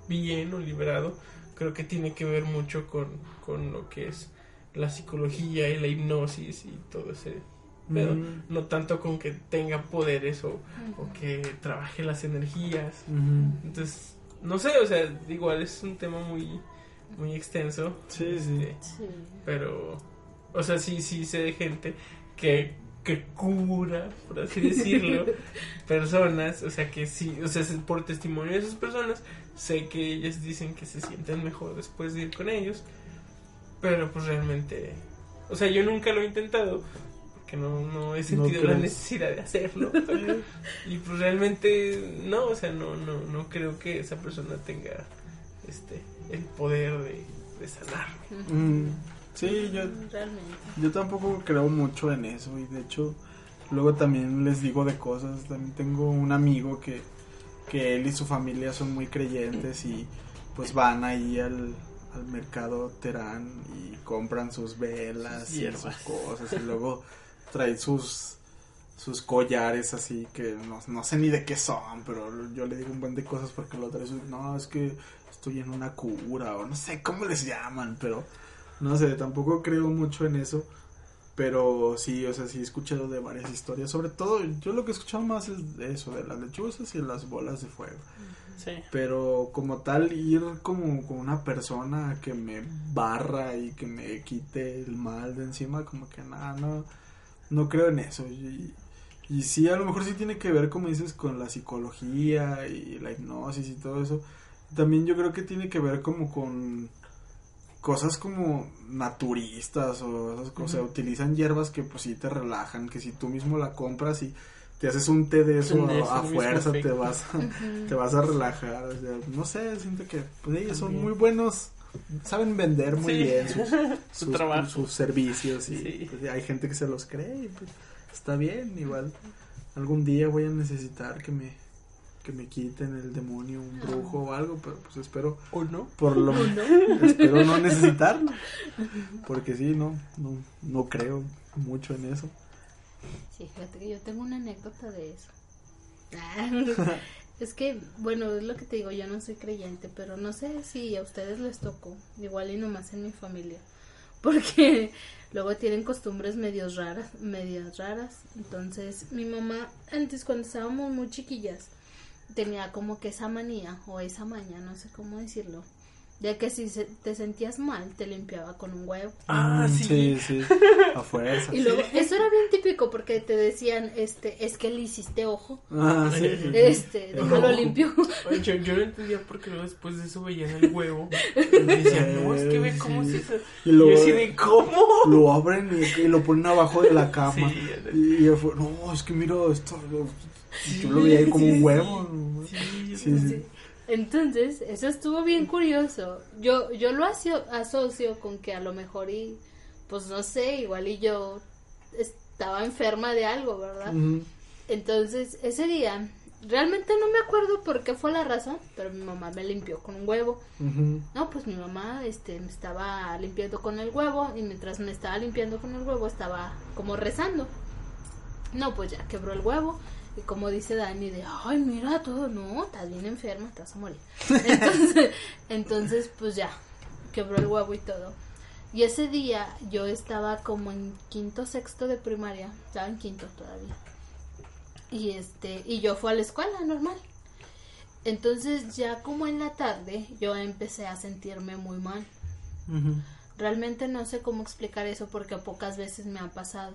bien o liberado, creo que tiene que ver mucho con, con lo que es la psicología y la hipnosis y todo ese pero Mm. no tanto con que tenga poderes o, o que trabaje las energías. Entonces, no sé, o sea, igual es un tema muy, muy extenso. Sí, sí. este, Sí. pero, o sea, sí, sí sé de gente que, que cura, por así decirlo, (laughs) personas, o sea, que sí, o sea, por testimonio de esas personas, sé que ellas dicen que se sienten mejor después de ir con ellos, pero pues realmente, o sea, yo nunca lo he intentado. Porque no, no he sentido la necesidad de hacerlo. (laughs) y pues realmente no, o sea, no, no, no creo que esa persona tenga este el poder de, de sanar. Mm. Sí, yo, Realmente. yo tampoco creo mucho en eso y de hecho luego también les digo de cosas. También tengo un amigo que, que él y su familia son muy creyentes y pues van ahí al, al mercado Terán y compran sus velas Sus y sus cosas y luego (laughs) traen sus sus collares así que no, no sé ni de qué son, pero yo le digo un buen de cosas porque lo trae su- no, es que estoy en una cura o no sé cómo les llaman, pero no sé, tampoco creo mucho en eso. Pero sí, o sea, sí he escuchado de varias historias. Sobre todo, yo lo que he escuchado más es de eso, de las lechuzas y las bolas de fuego. Sí. Pero como tal, ir como con una persona que me barra y que me quite el mal de encima, como que nada, no, no creo en eso. Y, y sí, a lo mejor sí tiene que ver, como dices, con la psicología y la hipnosis y todo eso. También yo creo que tiene que ver como con cosas como naturistas o esas cosas. Utilizan hierbas que pues sí te relajan, que si tú mismo la compras y te haces un té de eso De a, a fuerza te vas te vas a relajar, o sea, no sé, siento que pues ellos son muy buenos, saben vender muy Sí. bien sus, (laughs) Su sus- trabajo. sus servicios y Sí. pues, hay gente que se los cree y pues está bien, igual algún día voy a necesitar que me que me quiten el demonio, un brujo o algo, pero pues espero ¿O no? por lo (laughs) (laughs) espero no necesitarlo. Porque sí, no no no creo mucho en eso. Sí, fíjate que yo tengo una anécdota de eso. Es que, bueno, es lo que te digo, yo no soy creyente, pero no sé si a ustedes les tocó, igual y nomás en mi familia, (laughs) porque luego tienen costumbres medios raras, medias raras. Entonces, mi mamá, antes cuando estábamos muy chiquillas, tenía como que esa manía o esa maña, no sé cómo decirlo, de que si se- te sentías mal, te limpiaba con un huevo. Ah, Mm, sí. sí, sí, a fuerza. (laughs) Y luego, eso era bien típico porque te decían, este, es que le hiciste ojo, Ah, sí, este, (laughs) déjalo limpio. Oye, yo, yo no entendía porque luego después de eso veían el huevo. Y decían, no, es que ve cómo Sí. se. Y Y luego- yo así de, ¿cómo? lo abren y, y lo ponen abajo de la (laughs) cama. Sí, y, yo fue, no, es que mira esto. lo- Sí, yo lo veía ahí como sí, un huevo. ¿no? Sí, Sí, sí. Sí. Entonces, eso estuvo bien curioso. Yo, yo lo asocio, asocio con que a lo mejor y, pues no sé, igual y yo estaba enferma de algo, ¿verdad? Entonces, ese día, realmente no me acuerdo por qué fue la razón, pero mi mamá me limpió con un huevo. No, pues mi mamá este, me estaba limpiando con el huevo y mientras me estaba limpiando con el huevo estaba como rezando. No, pues ya quebró el huevo y como dice Dani de, ay, mira todo, no, estás bien enferma, te vas a morir. Entonces, (laughs) entonces pues ya, quebró el huevo y todo. Y ese día yo estaba como en quinto, sexto de primaria, estaba en quinto todavía. Y este, y yo fui a la escuela normal. Entonces ya como en la tarde yo empecé a sentirme muy mal. Realmente no sé cómo explicar eso porque pocas veces me ha pasado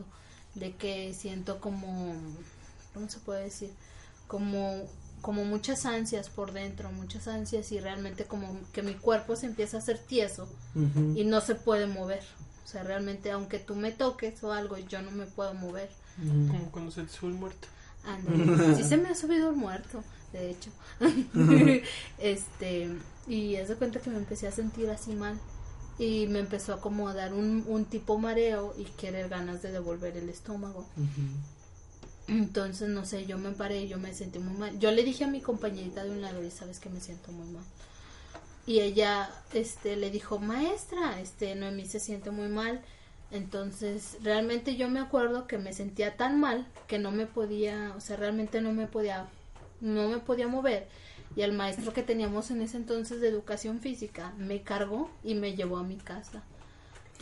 de que siento como, ¿cómo se puede decir? Como, como muchas ansias por dentro, muchas ansias y realmente como que mi cuerpo se empieza a hacer tieso y no se puede mover. O sea, realmente aunque tú me toques o algo, yo no me puedo mover. Como cuando se te sube el muerto. (laughs) Sí se me ha subido el muerto, de hecho. (laughs) este, y haz de cuenta que me empecé a sentir así mal. Y me empezó a como a dar un, un tipo mareo y querer ganas de devolver el estómago. Entonces, no sé, yo me paré yo me sentí muy mal. Yo le dije a mi compañerita de un lado, y sabes que me siento muy mal. Y ella, este, le dijo, maestra, este, Noemí se siente muy mal. Entonces, realmente yo me acuerdo que me sentía tan mal que no me podía, o sea, realmente no me podía, no me podía mover. y el maestro que teníamos en ese entonces de educación física me cargó y me llevó a mi casa.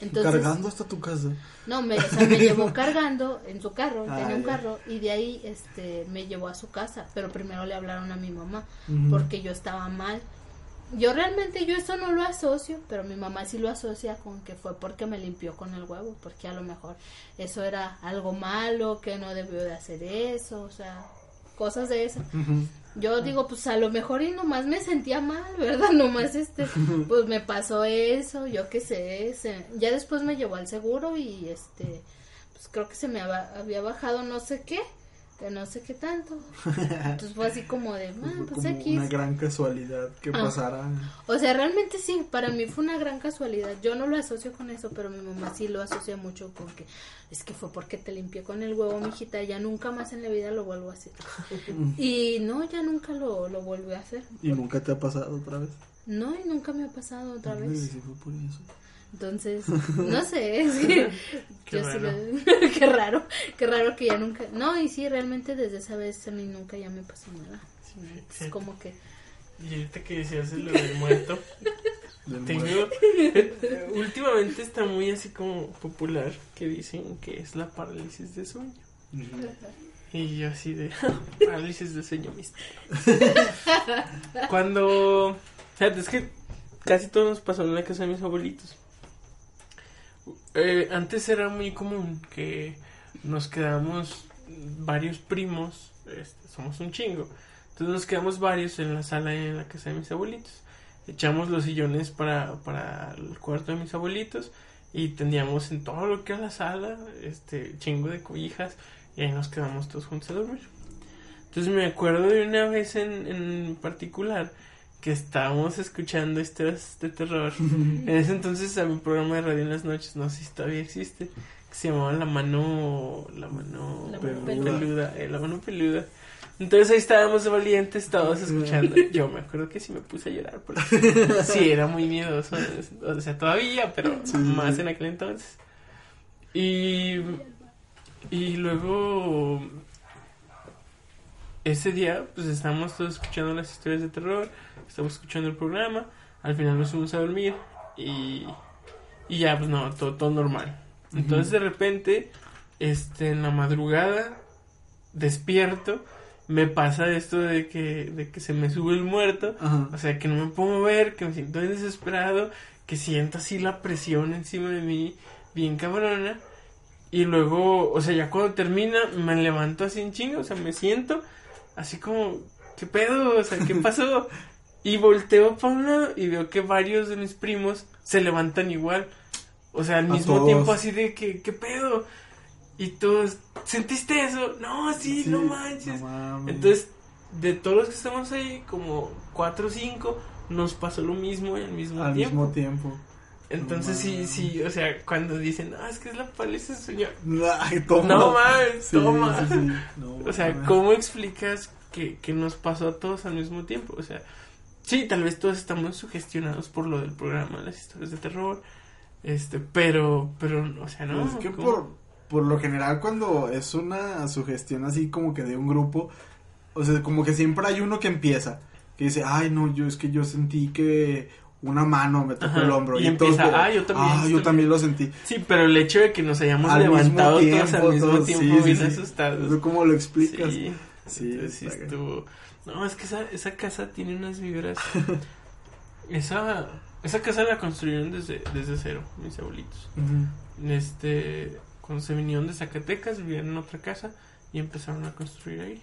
Entonces, Cargando hasta tu casa. no, me, o sea, me (laughs) llevó cargando en su carro, Ah, tenía un carro, y de ahí este, me llevó a su casa, pero primero le hablaron a mi mamá, porque yo estaba mal. Yo realmente, yo eso no lo asocio, pero mi mamá sí lo asocia con que fue porque me limpió con el huevo, porque a lo mejor eso era algo malo, que no debió de hacer eso, o sea, cosas de. Ujú. Yo digo, pues a lo mejor y nomás me sentía mal, ¿verdad? (laughs) Nomás este, (laughs) pues me pasó eso, yo qué sé, se- ya después me llevó al seguro y este, pues creo que se me había bajado no sé qué, de no sé qué tanto. (laughs) Entonces fue así como de, ah, Fue pues como una gran casualidad que Ah. pasara. O sea, realmente sí, para mí fue una gran casualidad. Yo no lo asocio con eso, pero mi mamá sí lo asocia mucho con que es que fue porque te limpié con el huevo, mijita, ya nunca más en la vida lo vuelvo a hacer. (laughs) Y no, ya nunca lo, lo volví a hacer. ¿Y nunca te ha pasado otra vez? No, y nunca me ha pasado otra vez. sí fue por eso. Entonces, (laughs) no sé, (laughs) es que Qué yo sí raro. lo- (laughs) qué raro, qué raro que ya nunca, no, y sí, realmente desde esa vez a mí nunca ya me pasó nada. Sí. Es como que, Y ahorita que decías lo del muerto, tengo... Últimamente está muy así como popular que dicen que es la parálisis de sueño. Y yo así de parálisis de sueño misterio. Cuando... Es que casi todo nos pasó en la casa de mis abuelitos. Eh, antes era muy común que nos quedamos varios primos, este, somos un chingo. Entonces nos quedamos varios en la sala en la casa de mis abuelitos. Echamos los sillones para, para el cuarto de mis abuelitos y tendíamos en todo lo que era la sala, este chingo de cobijas y ahí nos quedamos todos juntos a dormir. Entonces me acuerdo de una vez en, en particular que estábamos escuchando historias de terror. (laughs) En ese entonces había un programa de radio en las noches, no sé si todavía existe, que se llamaba La Mano... La Mano... La Mano peluda. Peluda. eh, la Mano Peluda. Entonces ahí estábamos valientes todos escuchando. (laughs) Yo me acuerdo que sí me puse a llorar porque sí, era muy miedoso. O sea, todavía, pero Sí. más en aquel entonces. Y, y luego ese día, pues estábamos todos escuchando las historias de terror, estábamos escuchando el programa, al final nos fuimos a dormir y, y ya, pues no, todo, todo normal. Entonces de repente, este, en la madrugada, despierto, me pasa esto de que, de que se me sube el muerto, o sea, que no me puedo ver, que me siento desesperado, que siento así la presión encima de mí, bien cabrona. Y luego, o sea, ya cuando termina, me levanto así en chingo, o sea, me siento así como, ¿qué pedo? O sea, ¿qué (laughs) pasó? Y volteo para un lado y veo que varios de mis primos se levantan igual. O sea, al mismo todos. tiempo así de que, ¿qué pedo? Y todos, ¿sentiste eso? No, sí, no manches. no. Entonces, de todos los que estamos ahí, como cuatro o cinco, nos pasó lo mismo al mismo al tiempo. mismo tiempo. Entonces, No sí, mames. sí, o sea, cuando dicen, no, es que es la del sueño. Ay, toma. No mames, Sí, toma. sí, sí. No, O sea, mames. ¿cómo explicas que, que nos pasó a todos al mismo tiempo? O sea, sí, tal vez todos estamos sugestionados por lo del programa, las historias de terror, este, pero, pero, o sea, no. es que ¿cómo? por, por lo general cuando es una sugestión así como que de un grupo, o sea, como que siempre hay uno que empieza, que dice, ay no, yo es que yo sentí que una mano me tocó Ajá, el hombro. y todos empieza, "Ah, yo también, Ah, yo también". lo sentí. Sí, pero el hecho de que nos hayamos Al levantado todos tiempo, al mismo todos, tiempo, sí, bien sí. asustados. ¿Eso ¿Cómo lo explicas? Sí, Sí, entonces sí. No, es que esa, esa casa tiene unas vibras. (laughs) esa, esa casa la construyeron desde, desde cero, mis abuelitos. Este, cuando se vinieron de Zacatecas, vivían en otra casa y empezaron a construir ahí.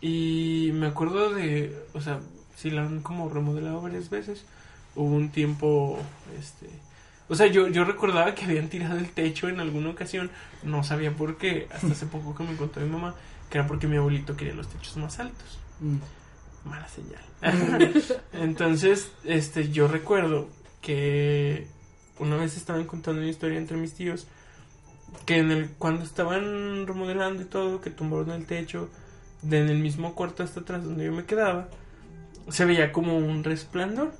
Y me acuerdo de, o sea, si la han como remodelado varias veces, hubo un tiempo, este, o sea, yo, yo recordaba que habían tirado el techo en alguna ocasión, no sabía por qué, hasta hace (laughs) poco que me contó mi mamá, que era porque mi abuelito quería los techos más altos. Mm. Mala señal. (laughs) Entonces, este, yo recuerdo que una vez estaban contando una historia entre mis tíos que en el cuando estaban remodelando y todo, que tumbaron el techo de en el mismo cuarto hasta atrás donde yo me quedaba, se veía como un resplandor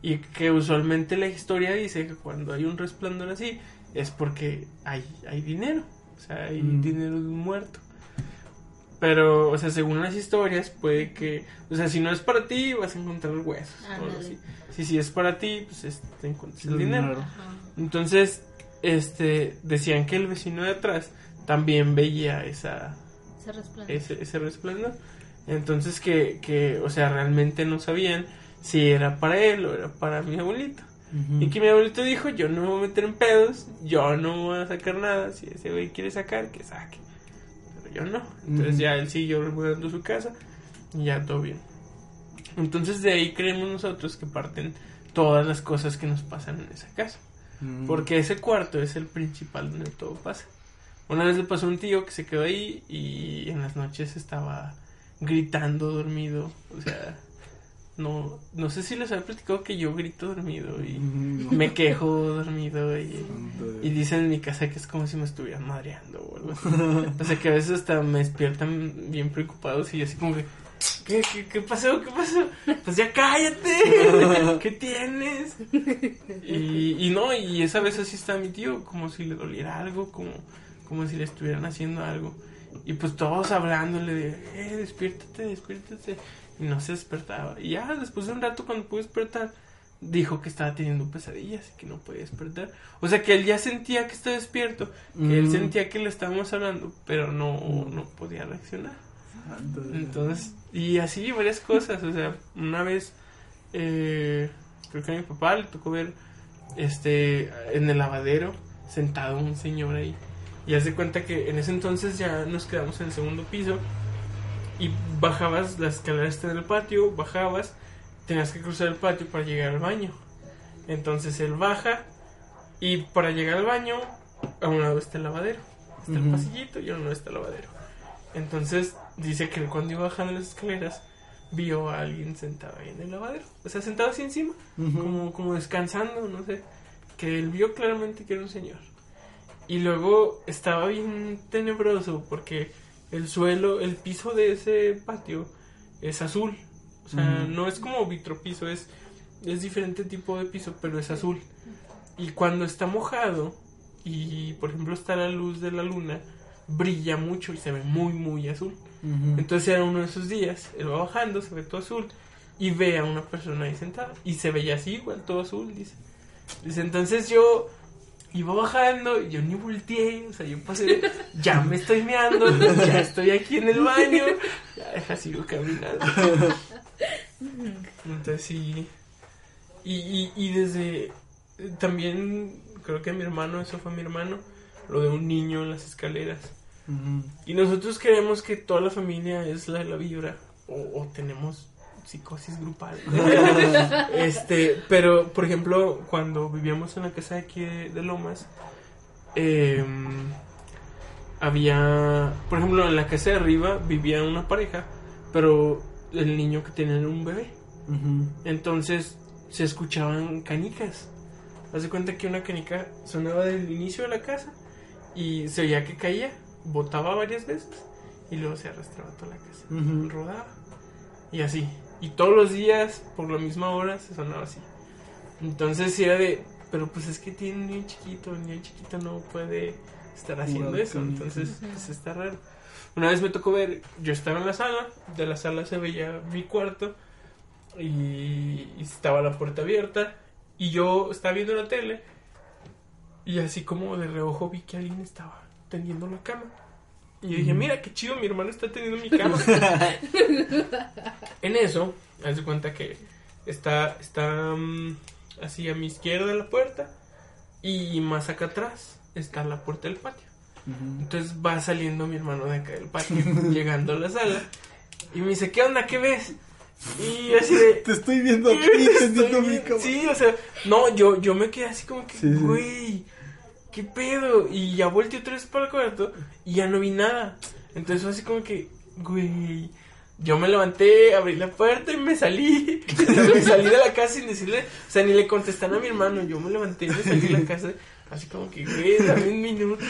y que usualmente la historia dice que cuando hay un resplandor así es porque hay hay dinero, o sea, hay dinero de un muerto. Pero, o sea, según las historias, puede que, o sea, si no es para ti, vas a encontrar huesos. así. Si sí es para ti, pues es- te encuentras el dinero. Ajá. Entonces, este, decían que el vecino de atrás también veía esa, Se resplandece. ese, ese resplandor. Entonces que, que, o sea, realmente no sabían si era para él o era para mi abuelito. Y que mi abuelito dijo, yo no me voy a meter en pedos, yo no voy a sacar nada, si ese güey quiere sacar, que saque. Pero yo no. Entonces Ujú. ya él siguió remodelando su casa y ya todo bien. Entonces de ahí creemos nosotros que parten todas las cosas que nos pasan en esa casa. Mm. Porque ese cuarto es el principal donde todo pasa. Una vez le pasó a un tío que se quedó ahí y en las noches estaba gritando dormido. O sea, no, no sé si les había platicado que yo grito dormido y me quejo dormido y, y dicen en mi casa que es como si me estuvieran madreando o algo así. O sea que a veces hasta me despiertan bien preocupados y yo así como que, ¿qué, qué, qué pasó? ¿Qué pasó? Pues ya cállate, (laughs) ¿qué tienes? Y, y no, y esa vez así está mi tío, como si le doliera algo, como, como si le estuvieran haciendo algo. Y pues todos hablándole de, eh, despiértate, despiértate. Y no se despertaba. Y ya después de un rato cuando pudo despertar, dijo que estaba teniendo pesadillas y que no podía despertar. O sea que él ya sentía que estaba despierto, que él Mm. sentía que le estábamos hablando, pero no, no podía reaccionar. Entonces, y así varias cosas, o sea, una vez eh, creo que a mi papá le tocó ver este en el lavadero sentado un señor ahí y hace cuenta que en ese entonces ya nos quedamos en el segundo piso y bajabas las escaleras están en el patio, bajabas, tenías que cruzar el patio para llegar al baño. Entonces él baja y para llegar al baño a un lado está el lavadero, está el pasillito y a un lado está el lavadero. Entonces dice que él cuando iba bajando las escaleras vio a alguien sentado ahí en el lavadero. O sea, sentado así encima, como, como descansando, no sé. Que él vio claramente que era un señor. Y luego estaba bien tenebroso porque el suelo, el piso de ese patio es azul. O sea, no es como vitropiso, es, es diferente tipo de piso, pero es azul. Y cuando está mojado y, por ejemplo, está la luz de la luna, brilla mucho y se ve muy, muy azul. Entonces era uno de esos días, él va bajando, se ve todo azul y ve a una persona ahí sentada y se veía así igual, todo azul, dice. Dice, entonces yo iba bajando y yo ni volteé, o sea, yo pasé, ya me estoy meando, ya estoy aquí en el baño, ya sigo caminando. Entonces sí, y, y, y desde, eh, también creo que mi hermano, eso fue mi hermano, lo de un niño en las escaleras. Y nosotros creemos que toda la familia es la de la vibra o, o tenemos psicosis grupal. (laughs) este, pero por ejemplo, cuando vivíamos en la casa de aquí de, de Lomas, em, había, por ejemplo, en la casa de arriba vivía una pareja, pero el niño que tenía era un bebé. Entonces se escuchaban canicas. Haz de cuenta que una canica sonaba del inicio de la casa y se oía que caía, botaba varias veces y luego se arrastraba toda la casa. Rodaba y así. Y todos los días, por la misma hora, se sonaba así. Entonces era de, pero pues es que tiene un niño chiquito, niño chiquito no puede estar haciendo eso. Entonces, pues está raro. Una vez me tocó ver, yo estaba en la sala, de la sala se veía mi cuarto y, y estaba la puerta abierta y yo estaba viendo la tele y así como de reojo vi que alguien estaba tendiendo la cama. Y yo dije, mira qué chido, mi hermano está tendiendo mi cama. (laughs) (laughs) en eso, haz de cuenta que está, está mm, así a mi izquierda la puerta y más acá atrás está la puerta del patio. Entonces va saliendo mi hermano de acá del patio, (laughs) llegando a la sala y me dice, ¿qué onda? ¿Qué ves? Y así de... Te estoy viendo aquí, Estoy tendiendo mi cama. Sí, o sea, no, yo, yo me quedé así como que, Sí, sí. ¿Qué pedo? Y ya volteé otra vez para el cuarto y ya no vi nada. Entonces fue así como que, güey, yo me levanté, abrí la puerta y me salí. (laughs) Me salí de la casa sin decirle, o sea, ni le contestan a mi hermano. Yo me levanté y me salí de la casa, así como que, güey, dame un minuto,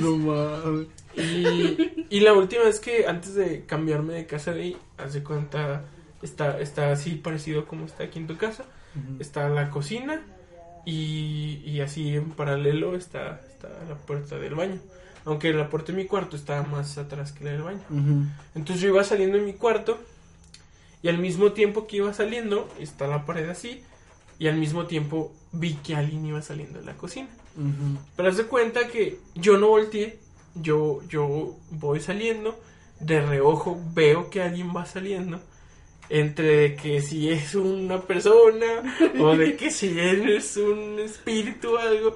no mames. Y, y la última vez que antes de cambiarme de casa de ahí, hace cuenta, está, está así parecido como está aquí en tu casa. Está la cocina y, y así en paralelo está, está la puerta del baño. Aunque la puerta de mi cuarto estaba más atrás que la del baño. Entonces yo iba saliendo de mi cuarto y al mismo tiempo que iba saliendo, está la pared así, y al mismo tiempo vi que alguien iba saliendo de la cocina. Pero haz de cuenta que yo no volteé, yo, yo voy saliendo, de reojo veo que alguien va saliendo, entre que si es una persona o de que si es un espíritu o algo,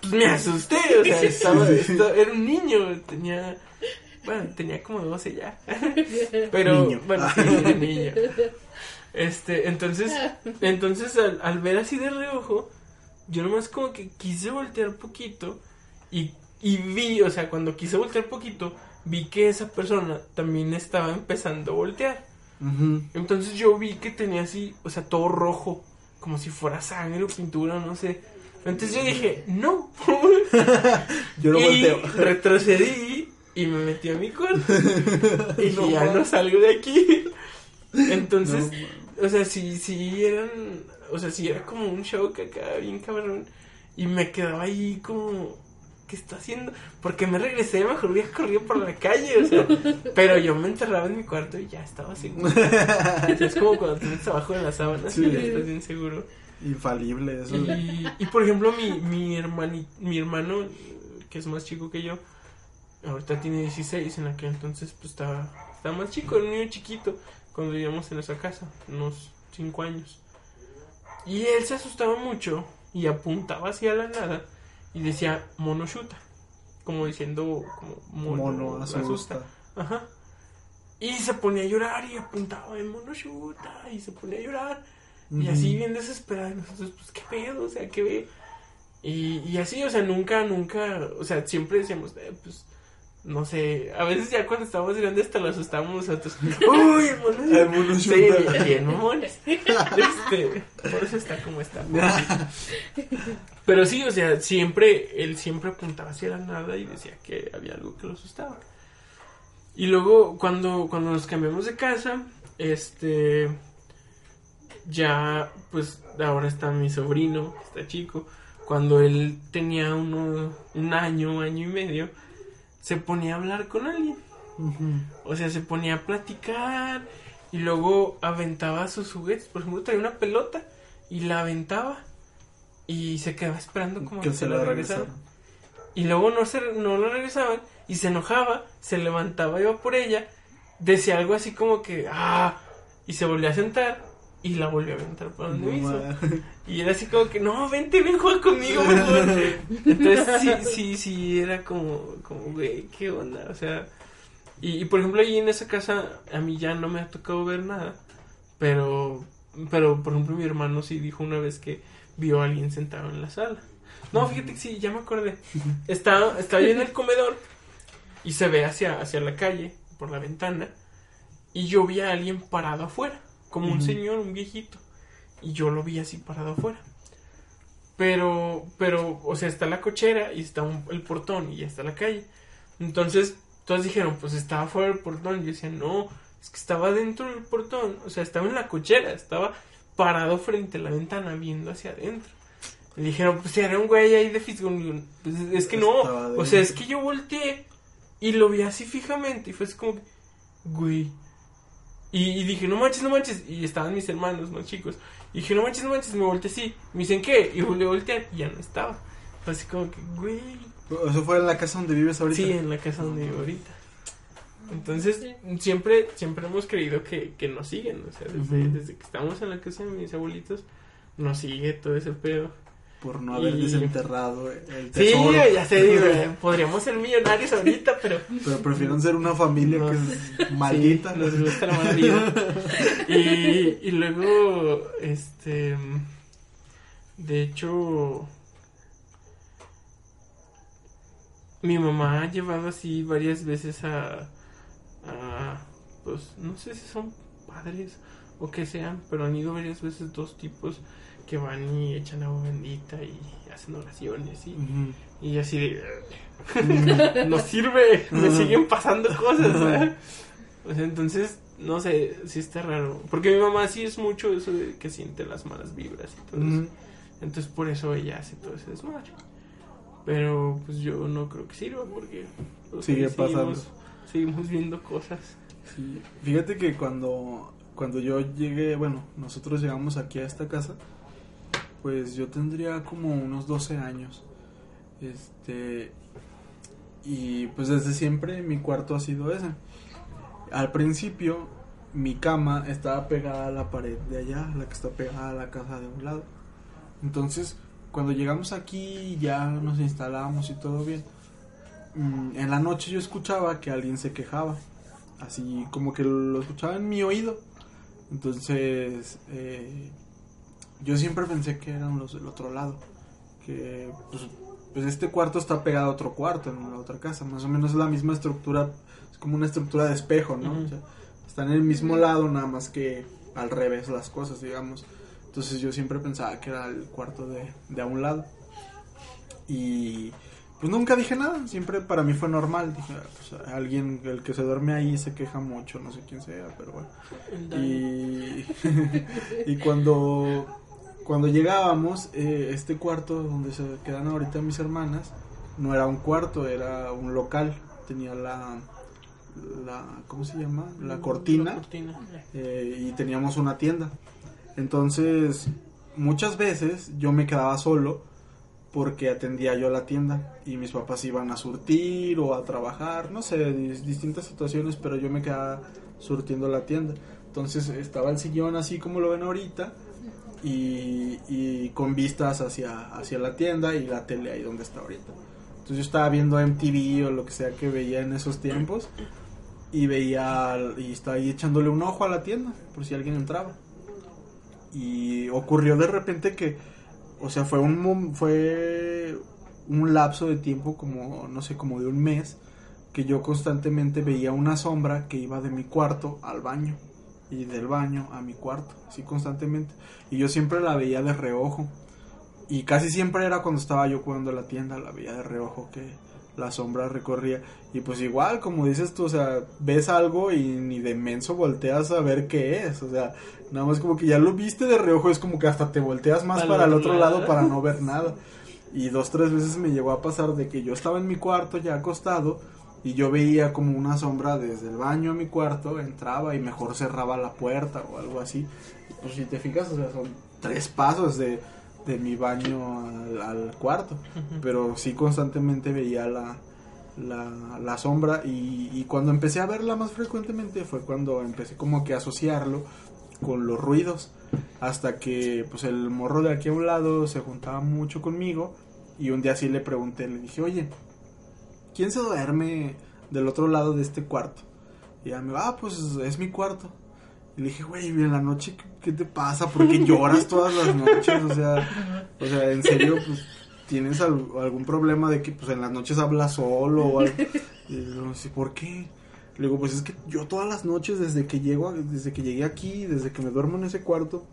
pues me asusté, o sea, (laughs) estaba, estaba- era un niño, tenía, bueno, tenía como 12 ya, (laughs) pero, Niño. bueno, sí, (laughs) era niño. Este, entonces, entonces al, al ver así de reojo, yo nomás como que quise voltear poquito y, y vi, o sea, cuando quise voltear poquito, vi que esa persona también estaba empezando a voltear. Entonces yo vi que tenía así, o sea, todo rojo, como si fuera sangre o pintura, no sé. Entonces yo dije, no. (laughs) Yo lo y volteo. retrocedí y me metí a mi cuarto. (laughs) y dije, No ya no salgo de aquí. Entonces, No, o sea, sí, sí eran, o sea, sí era como un show que acá bien cabrón. Y me quedaba ahí como, ¿qué está haciendo? Porque me regresé, mejor hubiera corrido por la calle, o sea. pero yo me encerraba en mi cuarto y ya estaba seguro. Es como cuando te metes abajo de la sábana, Sí. y ya estás bien seguro. Infalible eso. Y, y por ejemplo, mi, mi, hermani, mi hermano, que es más chico que yo, ahorita tiene 16, en aquel entonces pues estaba, estaba más chico, era un niño chiquito, cuando vivíamos en esa casa, unos 5 años. Y él se asustaba mucho y apuntaba hacia la nada y decía mono chuta, como diciendo como mono, Mono asusta. Ajá. Y se ponía a llorar y apuntaba en mono chuta y se ponía a llorar. Y así bien desesperada, y nosotros, pues, ¿qué pedo? O sea, ¿qué ve? Y, y así, o sea, nunca, nunca, o sea, siempre decíamos, eh, pues, no sé, a veces ya cuando estábamos grandes hasta lo asustábamos nosotros. (laughs) ¡Uy, el mono! El mono Sí, bien, mamones. Este, por eso está como está. (laughs) Pero sí, o sea, siempre, él siempre apuntaba hacia la nada y decía que había algo que lo asustaba. Y luego, cuando, cuando nos cambiamos de casa, este, ya, pues, ahora está mi sobrino, está chico. Cuando él tenía uno, un año, año y medio, se ponía a hablar con alguien. O sea, se ponía a platicar y luego aventaba sus juguetes. Por ejemplo, traía una pelota y la aventaba y se quedaba esperando como Que se la regresaran. regresaron. Y luego no, se, no la regresaban y se enojaba, se levantaba, iba por ella, decía algo así como que, ah, y se volvió a sentar y la volvió a aventar para donde No hizo. Y era así como que, no, vente, ven, juega conmigo, favor". Entonces, sí, sí, sí, era como, como, güey, qué onda, o sea. Y, y, por ejemplo, ahí en esa casa, a mí ya no me ha tocado ver nada. Pero, pero, por ejemplo, mi hermano sí dijo una vez que vio a alguien sentado en la sala. No, fíjate que sí, ya me acordé. Estaba, estaba yo en el comedor y se ve hacia, hacia la calle, por la ventana. Y yo vi a alguien parado afuera, como un señor, un viejito. Y yo lo vi así parado afuera. Pero, pero, o sea, está la cochera y está un- el portón y ya está la calle. Entonces, todos dijeron, pues estaba fuera del portón. Yo decía, no, es que estaba dentro del portón. O sea, estaba en la cochera, estaba parado frente a la ventana viendo hacia adentro. Le dijeron, pues era un güey ahí de fisgón. Pues es que no, o sea, es que yo volteé y lo vi así fijamente. Y fue así como, güey. Y, y dije, no manches, no manches. Y estaban mis hermanos, más chicos. Y dije, no manches, no manches. Me volteé así. Me dicen, ¿qué? Y volví a voltear y ya no estaba. Fue así como que, güey. Eso fue en la casa donde vives ahorita. Sí, en la casa donde vivo ahorita. Entonces, siempre, siempre hemos creído que, que nos siguen. O sea, desde, desde que estamos en la casa de mis abuelitos, nos sigue todo ese pedo. Por no haber Y- desenterrado el Sí, tesoro. ya sé, digo, (laughs) podríamos ser millonarios ahorita, pero Pero prefieren ser una familia que es maldita. Sí, nos gusta la mala vida. (laughs) Y, y luego, este. De hecho. Mi mamá ha llevado así varias veces a. a pues no sé si son padres o que sean, pero han ido varias veces dos tipos que van y echan agua bendita y hacen oraciones y, Ujú. y así de. (laughs) no sirve, me siguen pasando cosas. sea, entonces, no sé, sí está raro. Porque mi mamá sí es mucho eso de que siente las malas vibras y todo eso. Ujú. Entonces, por eso ella hace todo ese desmadre. Pero pues yo no creo que sirva porque pues, Sigue seguimos- pasando. Seguimos viendo cosas. Sí, fíjate que cuando, cuando yo llegué, bueno, nosotros llegamos aquí a esta casa, pues yo tendría como unos 12 años. Este, y pues desde siempre mi cuarto ha sido ese. Al principio mi cama estaba pegada a la pared de allá, la que está pegada a la casa de un lado. Entonces, cuando llegamos aquí ya nos instalamos y todo bien. mm, En la noche yo escuchaba que alguien se quejaba así como que lo escuchaba en mi oído. Entonces, eh, yo siempre pensé que eran los del otro lado. Que pues, pues este cuarto está pegado a otro cuarto en la otra casa. Más o menos es la misma estructura, es como una estructura de espejo, ¿no? O sea, están en el mismo lado, nada más que al revés las cosas, digamos. Entonces yo siempre pensaba que era el cuarto de, de a un lado. Y pues nunca dije nada, siempre para mí fue normal. Dije, "Ah, pues, alguien, el que se duerme ahí se queja mucho, no sé quién sea, pero bueno. Y, (laughs) y cuando, cuando llegábamos, eh, este cuarto donde se quedan ahorita mis hermanas, no era un cuarto, era un local. Tenía la, la ¿cómo se llama? La cortina La cortina. eh, y teníamos una tienda. Entonces, muchas veces yo me quedaba solo porque atendía yo la tienda y mis papás iban a surtir o a trabajar, no sé, dis- distintas situaciones, pero yo me quedaba surtiendo la tienda. Entonces estaba el sillón así como lo ven ahorita y, y con vistas hacia, hacia la tienda y la tele ahí donde está ahorita. Entonces yo estaba viendo MTV o lo que sea que veía en esos tiempos y veía y estaba ahí echándole un ojo a la tienda por si alguien entraba y ocurrió de repente que o sea fue un fue un lapso de tiempo como no sé como de un mes que yo constantemente veía una sombra que iba de mi cuarto al baño y del baño a mi cuarto así constantemente. Y yo siempre la veía de reojo. Y casi siempre era cuando estaba yo cuidando la tienda la veía de reojo que la sombra recorría. Y pues igual como dices tú o sea ves algo y ni de menso volteas a ver qué es. O sea nada más como que ya lo viste de reojo es como que hasta te volteas más para el otro lado. para no ver (laughs) nada. Y dos tres veces me llegó a pasar de que yo estaba en mi cuarto ya acostado y yo veía como una sombra desde el baño a mi cuarto entraba y mejor cerraba la puerta o algo así. Pues si te fijas o sea son tres pasos de, de mi baño al, al cuarto pero sí constantemente veía la, la, la sombra y, y cuando empecé a verla más frecuentemente fue cuando empecé como que a asociarlo con los ruidos hasta que pues el morro de aquí a un lado se juntaba mucho conmigo y un día sí le pregunté, le dije, oye, ¿quién se duerme del otro lado de este cuarto? Y ella me va, ah, pues es mi cuarto. Y le dije, güey, en la noche, ¿qué, te pasa? ¿Por qué lloras todas las noches? O sea, o sea, en serio, pues, ¿tienes al- algún problema de que, pues, en las noches hablas solo o algo? Y yo, sí, ¿por qué? Le digo, pues es que yo todas las noches, desde que llego, desde que llegué aquí, desde que me duermo en ese cuarto,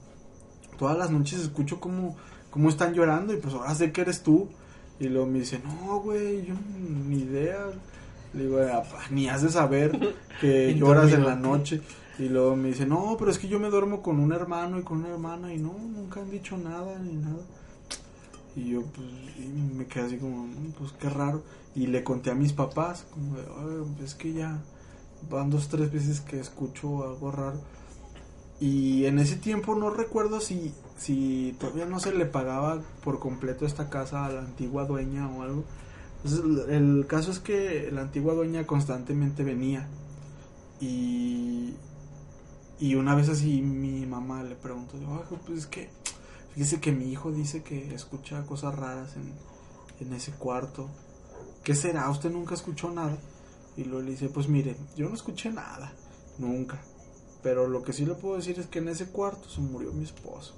todas las noches escucho cómo, cómo están llorando y pues ahora sé que eres tú. Y luego me dice, no, güey, yo ni idea. Le digo, "Ah, ni has de saber que (laughs) lloras en la noche. Y luego me dice, no, pero es que yo me duermo con un hermano y con una hermana y no, nunca han dicho nada ni nada. Y yo, pues, y me quedé así como, "Mm, pues qué raro. Y le conté a mis papás, como, de, "Ay, es que ya van dos, tres veces que escucho algo raro. Y en ese tiempo no recuerdo si, si todavía no se le pagaba por completo esta casa a la antigua dueña o algo. Entonces, el, caso es que la antigua dueña constantemente venía. Y, y una vez así mi mamá le preguntó, "Oiga, pues es que fíjese que mi hijo dice que escucha cosas raras en, en ese cuarto. ¿Qué será? ¿Usted nunca escuchó nada? Y luego le dice, pues mire, yo no escuché nada, nunca. Pero lo que sí le puedo decir es que en ese cuarto se murió mi esposo.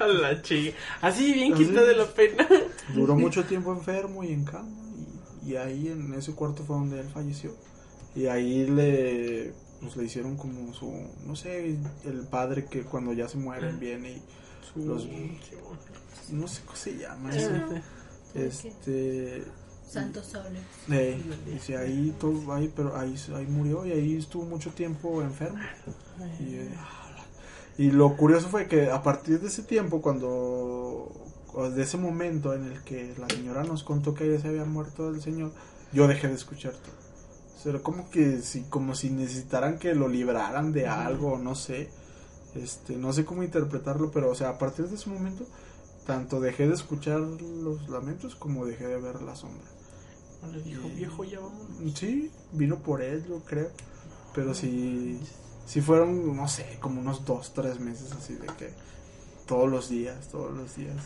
A (laughs) la chica. Así bien Así. quita de la pena. (laughs) Duró mucho (laughs) tiempo enfermo y en cama. Y, y ahí en ese cuarto fue donde él falleció. Y ahí le, pues, le hicieron como su, no sé, el padre que cuando ya se mueren viene y Los- no sé cómo se llama eso. Este, Santos Soles. eh, dice ahí, todo, ahí, pero ahí, ahí murió y ahí estuvo mucho tiempo enfermo. Y, eh, y lo curioso fue que a partir de ese tiempo, cuando, de ese momento en el que la señora nos contó que ya se había muerto el señor, yo dejé de escuchar todo. O sea, era como que si, como si necesitaran que lo libraran de algo, no sé. Este, no sé cómo interpretarlo, pero o sea, a partir de ese momento, tanto dejé de escuchar los lamentos como dejé de ver la sombra. Le dijo, viejo, ya vamos. Sí, vino por él, yo creo. Pero sí, sí fueron, no sé, como unos dos, tres meses así de que todos los días, todos los días.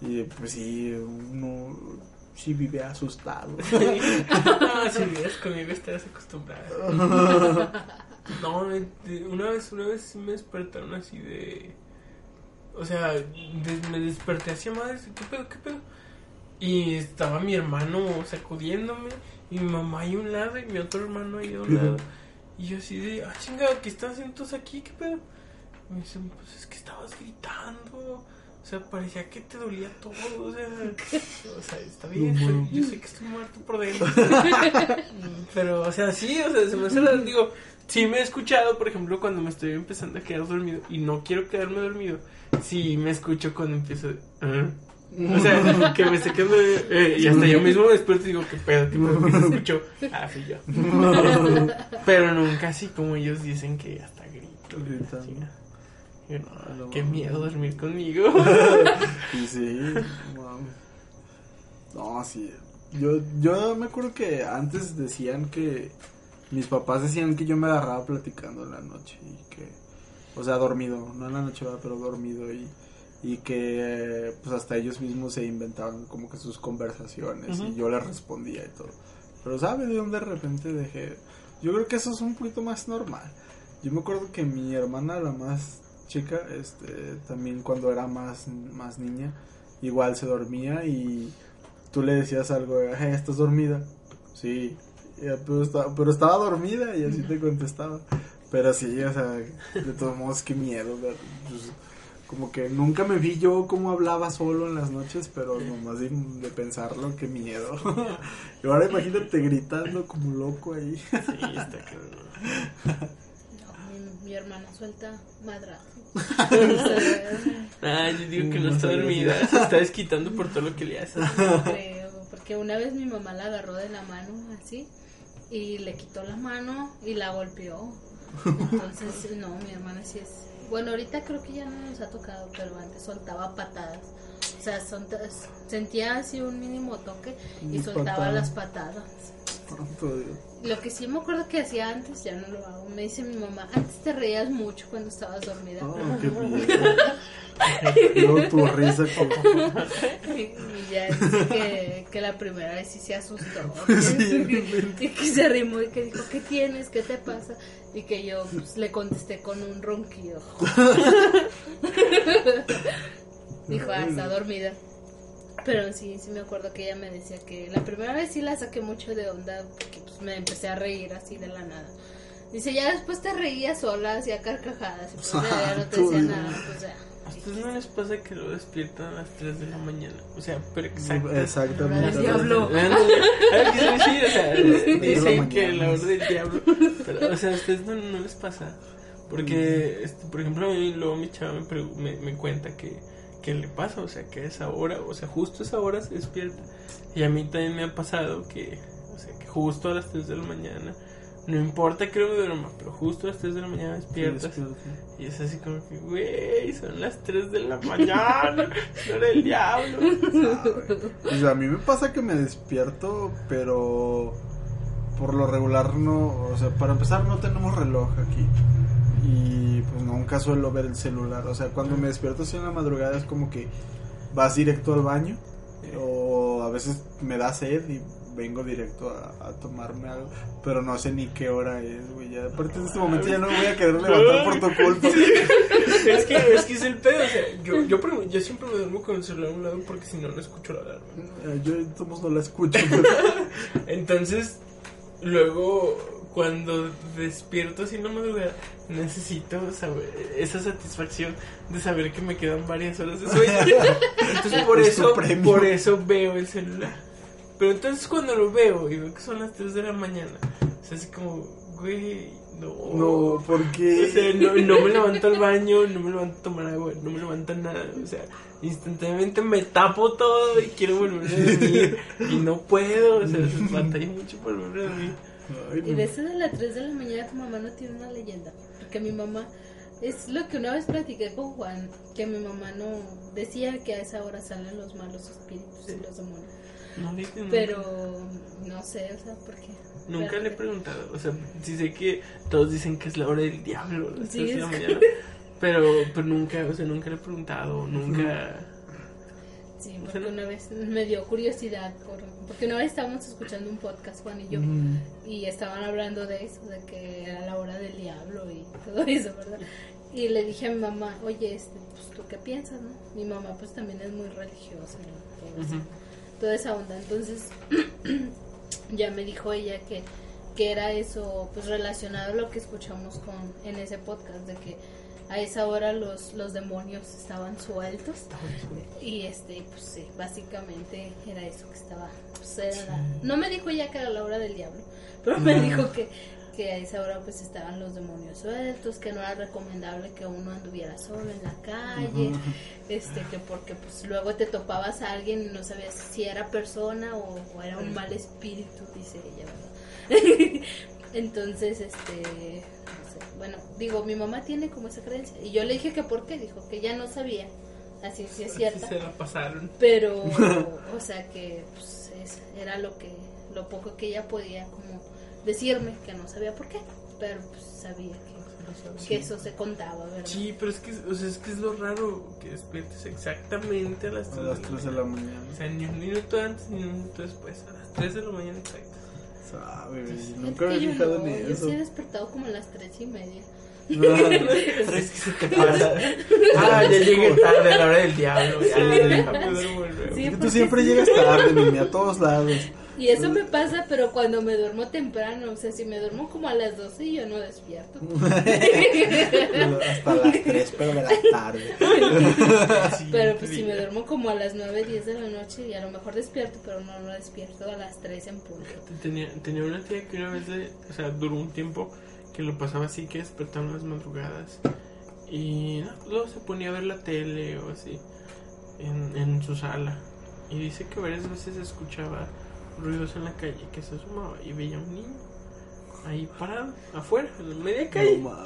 Y pues sí, uno sí vive asustado. (laughs) (laughs) no, si vives conmigo estarás acostumbrado. No, una vez, una vez sí me despertaron así de... O sea, me desperté así madre, ¿qué pedo, qué pedo? Y estaba mi hermano sacudiéndome, y mi mamá ahí a un lado y mi otro hermano ahí a un lado. Y yo así de, ah, chingada, ¿qué haciendo todos aquí? ¿Qué pedo? Me dicen, pues es que estabas gritando. O sea, parecía que te dolía todo. O sea, o sea está bien. Yo sé que estoy muerto por dentro. (laughs) Pero, o sea, sí, o sea, se me hace raro. Digo, sí me he escuchado, por ejemplo, cuando me estoy empezando a quedar dormido y no quiero quedarme dormido. Sí me escucho cuando empiezo. "Ah". O sea, que me estoy quedando. eh, y hasta yo mismo me despierto y digo, ¿qué pedo? ¿Qué pedo? ¿Qué se escuchó? Ah, fui yo. Pero nunca así como ellos dicen que hasta grito. Chinga. Yo, no, qué miedo dormir conmigo. (laughs) Y sí, mames. No, sí. Yo, yo me acuerdo que antes decían que mis papás decían que yo me agarraba platicando en la noche y que, o sea, dormido, no en la noche, pero dormido y, y que pues hasta ellos mismos se inventaban como que sus conversaciones y yo les respondía y todo. Pero ¿sabe de dónde de repente dejé? Yo creo que eso es un poquito más normal. Yo me acuerdo que mi hermana, la más chica, este, también cuando era más, más niña, igual se dormía y tú le decías algo, "Eh, ¿estás dormida? Sí, "Ya, pero, estaba, pero estaba dormida y así te contestaba. Pero sí, o sea, de todos modos, qué miedo. pues, como que nunca me vi yo como hablaba solo en las noches, pero nomás de, de pensarlo, qué miedo. (laughs) y ahora imagínate gritando como loco ahí. Sí, está (laughs) cabrón. No, mi, mi hermana suelta madrazo. (laughs) Ah, yo digo que no no está dormida. Se está desquitando por todo lo que le haces. creo, porque una vez mi mamá la agarró de la mano así y le quitó la mano y la golpeó. Entonces, no, mi hermana sí es. Bueno, ahorita creo que ya no nos ha tocado, pero antes soltaba patadas. O sea, son- sentía así un mínimo toque y Y soltaba las patadas. Lo que sí me acuerdo que hacía antes, ya no lo hago. Me dice mi mamá, antes te reías mucho cuando estabas dormida. Oh, (laughs) qué. Luego tu risa como... Y ya dice que, que la primera vez sí se asustó. (laughs) Sí, (laughs) y que se arrimó y que dijo, ¿qué tienes? ¿Qué te pasa? Y que yo pues, le contesté con un ronquido. (laughs) dijo, ah, está dormida. Pero sí, sí me acuerdo que ella me decía que la primera vez sí la saqué mucho de onda porque pues, me empecé a reír así de la nada. Dice, ya después te reías sola, hacía carcajadas y pues ya, ya no te decía nada. Pues ya. ¿A ustedes no les pasa que lo despiertan a las 3 de la mañana? O sea, pero exacto. Exactamente. El diablo. Ándale. Ah, ¿qué quiero decir? O sea, (laughs) dicen la que la hora del diablo. Pero, o sea, a ustedes no, no les pasa. Porque, este, por ejemplo, a mí luego mi chava me, me, me cuenta que, que le pasa, o sea, que a esa hora, o sea, justo a esa hora se despierta. Y a mí también me ha pasado que, o sea, que justo a las 3 de la mañana, no importa que no me duerma, pero justo a las 3 de la mañana despiertas. Y es así como que, güey, son las 3 de la mañana, (laughs) no era el diablo. Pues a mí me pasa que me despierto, pero por lo regular no, o sea, para empezar no tenemos reloj aquí. Y pues nunca suelo ver el celular, o sea, cuando me despierto así en la madrugada es como que vas directo al baño o a veces me da sed y vengo directo a, a tomarme algo, pero no sé ni qué hora es, güey, ya a partir de este momento ya no me voy a querer levantar por tu culpa. es, que, es que es el pedo, o sea, yo, yo, yo siempre me duermo con el celular a un lado porque si no, no escucho la alarma. Eh, Yo entonces no la escucho. (laughs) Entonces, luego, cuando despierto así en la madrugada, necesito saber esa satisfacción de saber que me quedan varias horas de sueño. (laughs) Entonces, por Es eso, por eso veo el celular. Pero entonces, cuando lo veo y veo que son las 3 de la mañana, es así como, güey, no. No, ¿por O qué? sea, no, no me levanto al baño, no me levanto a tomar agua, no me levanto nada. O sea, instantáneamente me tapo todo y quiero volver a dormir. Y no puedo, o sea, batalla mucho por volver a dormir. Ay, Y de eso de las 3 de la mañana tu mamá no tiene una leyenda. Porque mi mamá, es lo que una vez platiqué con Juan, que mi mamá no decía que a esa hora salen los malos espíritus y los demonios. No. Pero no sé, o sea, ¿por qué? Nunca le he preguntado, o sea, sí sé que todos dicen que es la hora del diablo, las Sí, 3 de la es- mañana. (laughs) Pero, pero nunca, o sea, nunca le he preguntado, nunca. Sí, porque una vez me dio curiosidad, por- porque una vez estábamos escuchando un podcast, Juan y yo, Mm. y estaban hablando de eso, de que era la hora del diablo y todo (laughs) eso, ¿verdad? Y le dije a mi mamá, oye, este, pues, ¿tú qué piensas, no? Mi mamá pues también es muy religiosa, ¿no? Todo eso. Toda esa onda. Entonces, (clears throat) ya me dijo ella que, que era eso, pues relacionado a lo que escuchamos con en ese podcast, de que a esa hora los, los demonios estaban sueltos. Y este, pues sí, básicamente era eso que estaba. Pues era la- no me dijo ella que era la hora del diablo, pero me Ah. dijo que, que a esa hora pues estaban los demonios sueltos, que no era recomendable que uno anduviera solo en la calle, este que porque pues luego te topabas a alguien y no sabías si era persona o, o era un mal espíritu, dice ella, ¿verdad? (laughs) Entonces, este, no sé, bueno, digo, mi mamá tiene como esa creencia y yo le dije que por qué, dijo que ya no sabía, así sí es Así cierta, se la pasaron. pero, (laughs) o sea que pues, es- era lo que, lo poco que ella podía como decirme, que no sabía por qué, pero pues sabía que, que eso se contaba, ¿verdad? Sí, pero es que, o sea, es que es lo raro que despiertes exactamente a las A 3 las 3 de la mañana. O sea, ni un minuto antes ni un minuto después, a las 3 de la mañana exacto. Sabe, Fíjate nunca me he yo fijado no, en Yo eso. sí he despertado como a las tres y media. (laughs) Tres que se te pasa. Ah, ya llegué (laughs) tarde a la hora del diablo. Ya, duermo de nuevo. Sí, Es tú siempre sí. llegas tarde, niña, a todos lados. Y eso me pasa, pero cuando me duermo temprano. O sea, si me duermo como a las 12 yo no despierto. (laughs) Hasta las 3, pero de la tarde. Sí, Pero pues si me duermo como a las 9, 10 de la noche y a lo mejor despierto, pero no, no despierto a las 3 en punto. Tenía, tenía una tía que una vez, de, o sea, duró un tiempo que lo pasaba así, que despertaba en las madrugadas. Y no, luego se ponía a ver la tele o así en, en su sala. Y dice que varias veces escuchaba ruidos en la calle, que se asomaba y veía a un niño ahí parado, afuera, en la media calle. No.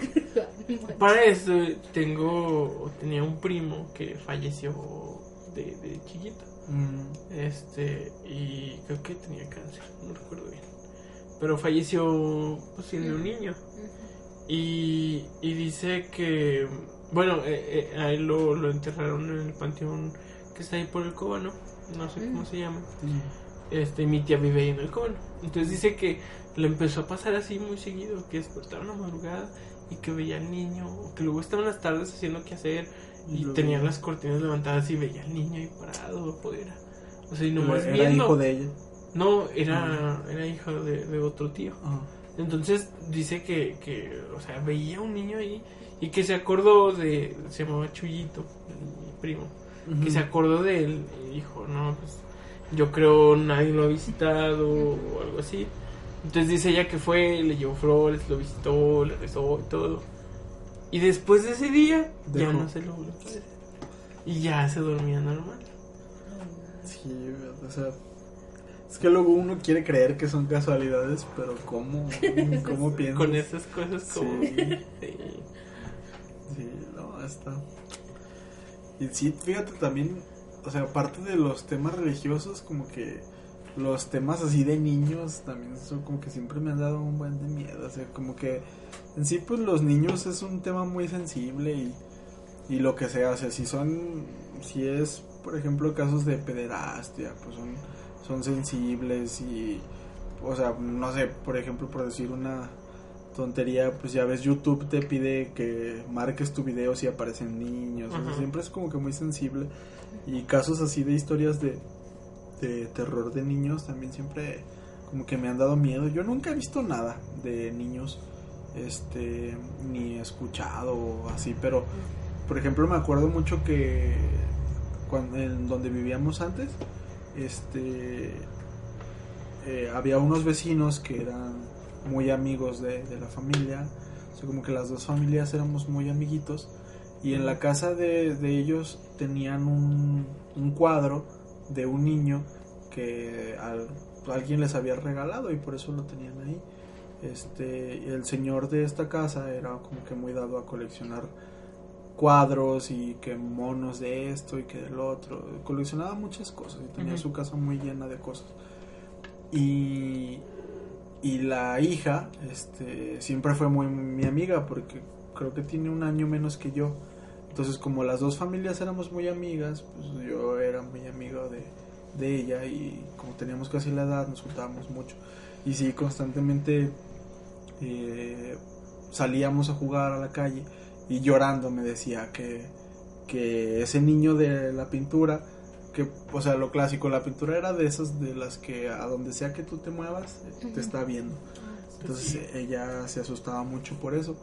(laughs) Para eso tengo, tenía un primo que falleció de, de chiquito. Mm, Este, y creo que tenía cáncer, no recuerdo bien. Pero falleció pues, siendo un niño. Y, y dice que, bueno, eh, eh, a él lo, lo enterraron en el panteón que está ahí por el cóbano, no sé cómo Mm. se llama. Este, mi tía vive ahí en el cóbano. Entonces dice que le empezó a pasar así muy seguido, que despertaba en la madrugada y que veía al niño, o que luego estaba en las tardes haciendo qué hacer y Lo tenían las cortinas levantadas y veía al niño ahí parado. O sea, y nomás Era viendo. hijo de ella. No, era, era hijo de, de otro tío. Ah. Entonces dice que, que, o sea, veía un niño ahí y que se acordó de, se llamaba Chuyito, mi primo, que se acordó de él y dijo, no, pues yo creo nadie lo ha visitado o algo así. Entonces dice ella que fue, le llevó flores, lo visitó, le rezó y todo. Y después de ese día ya no se lo volvió a. Y ya se dormía normal. Sí, o sea, es que luego uno quiere creer que son casualidades, pero ¿cómo? (laughs) ¿Cómo piensas? Con esas cosas como... Sí. Sí. Sí, no, está. Y sí, fíjate también, o sea, aparte de los temas religiosos, como que los temas así de niños también son como que siempre me han dado un buen de miedo. O sea, como que en sí, pues los niños es un tema muy sensible y, y lo que sea, o sea, si son, si es, por ejemplo, casos de pederastia, pues son, son sensibles y, o sea, no sé, por ejemplo, por decir una tontería, pues ya ves, YouTube te pide que marques tu video si aparecen niños, o sea, siempre es como que muy sensible. Y casos así de historias de, terror de niños también siempre como que me han dado miedo. Yo nunca he visto nada de niños, este, ni escuchado o así, pero por ejemplo me acuerdo mucho que cuando, en donde vivíamos antes, este, eh, había unos vecinos que eran muy amigos de, de la familia. O sea, como que las dos familias éramos muy amiguitos. Y en la casa de, de ellos tenían un, un cuadro de un niño que al- alguien les había regalado y por eso lo tenían ahí. Este, el señor de esta casa era como que muy dado a coleccionar cuadros y que monos de esto y que del otro. Coleccionaba muchas cosas y tenía su casa muy llena de cosas. Y, y la hija este, siempre fue muy mi amiga porque creo que tiene un año menos que yo. Entonces como las dos familias éramos muy amigas, pues yo era muy amigo de, de ella y como teníamos casi la edad nos juntábamos mucho. Y sí, constantemente eh, salíamos a jugar a la calle y llorando me decía que, que ese niño de la pintura, que, o sea, lo clásico, la pintura era de esas de las que a donde sea que tú te muevas, te está viendo. Ah, Entonces eh, ella se asustaba mucho por eso,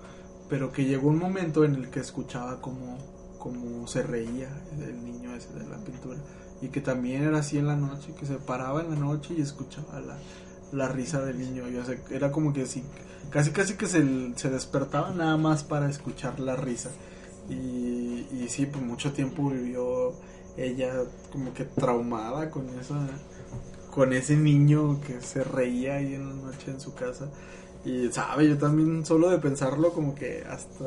pero que llegó un momento en el que escuchaba como, como se reía el niño ese de la pintura y que también era así en la noche, que se paraba en la noche y escuchaba la, la risa del niño, y, o sea, era como que sí, casi casi que se, se despertaba nada más para escuchar la risa. Y, y sí, pues mucho tiempo vivió ella como que traumada con esa con ese niño que se reía ahí en la noche en su casa y sabe yo también solo de pensarlo como que hasta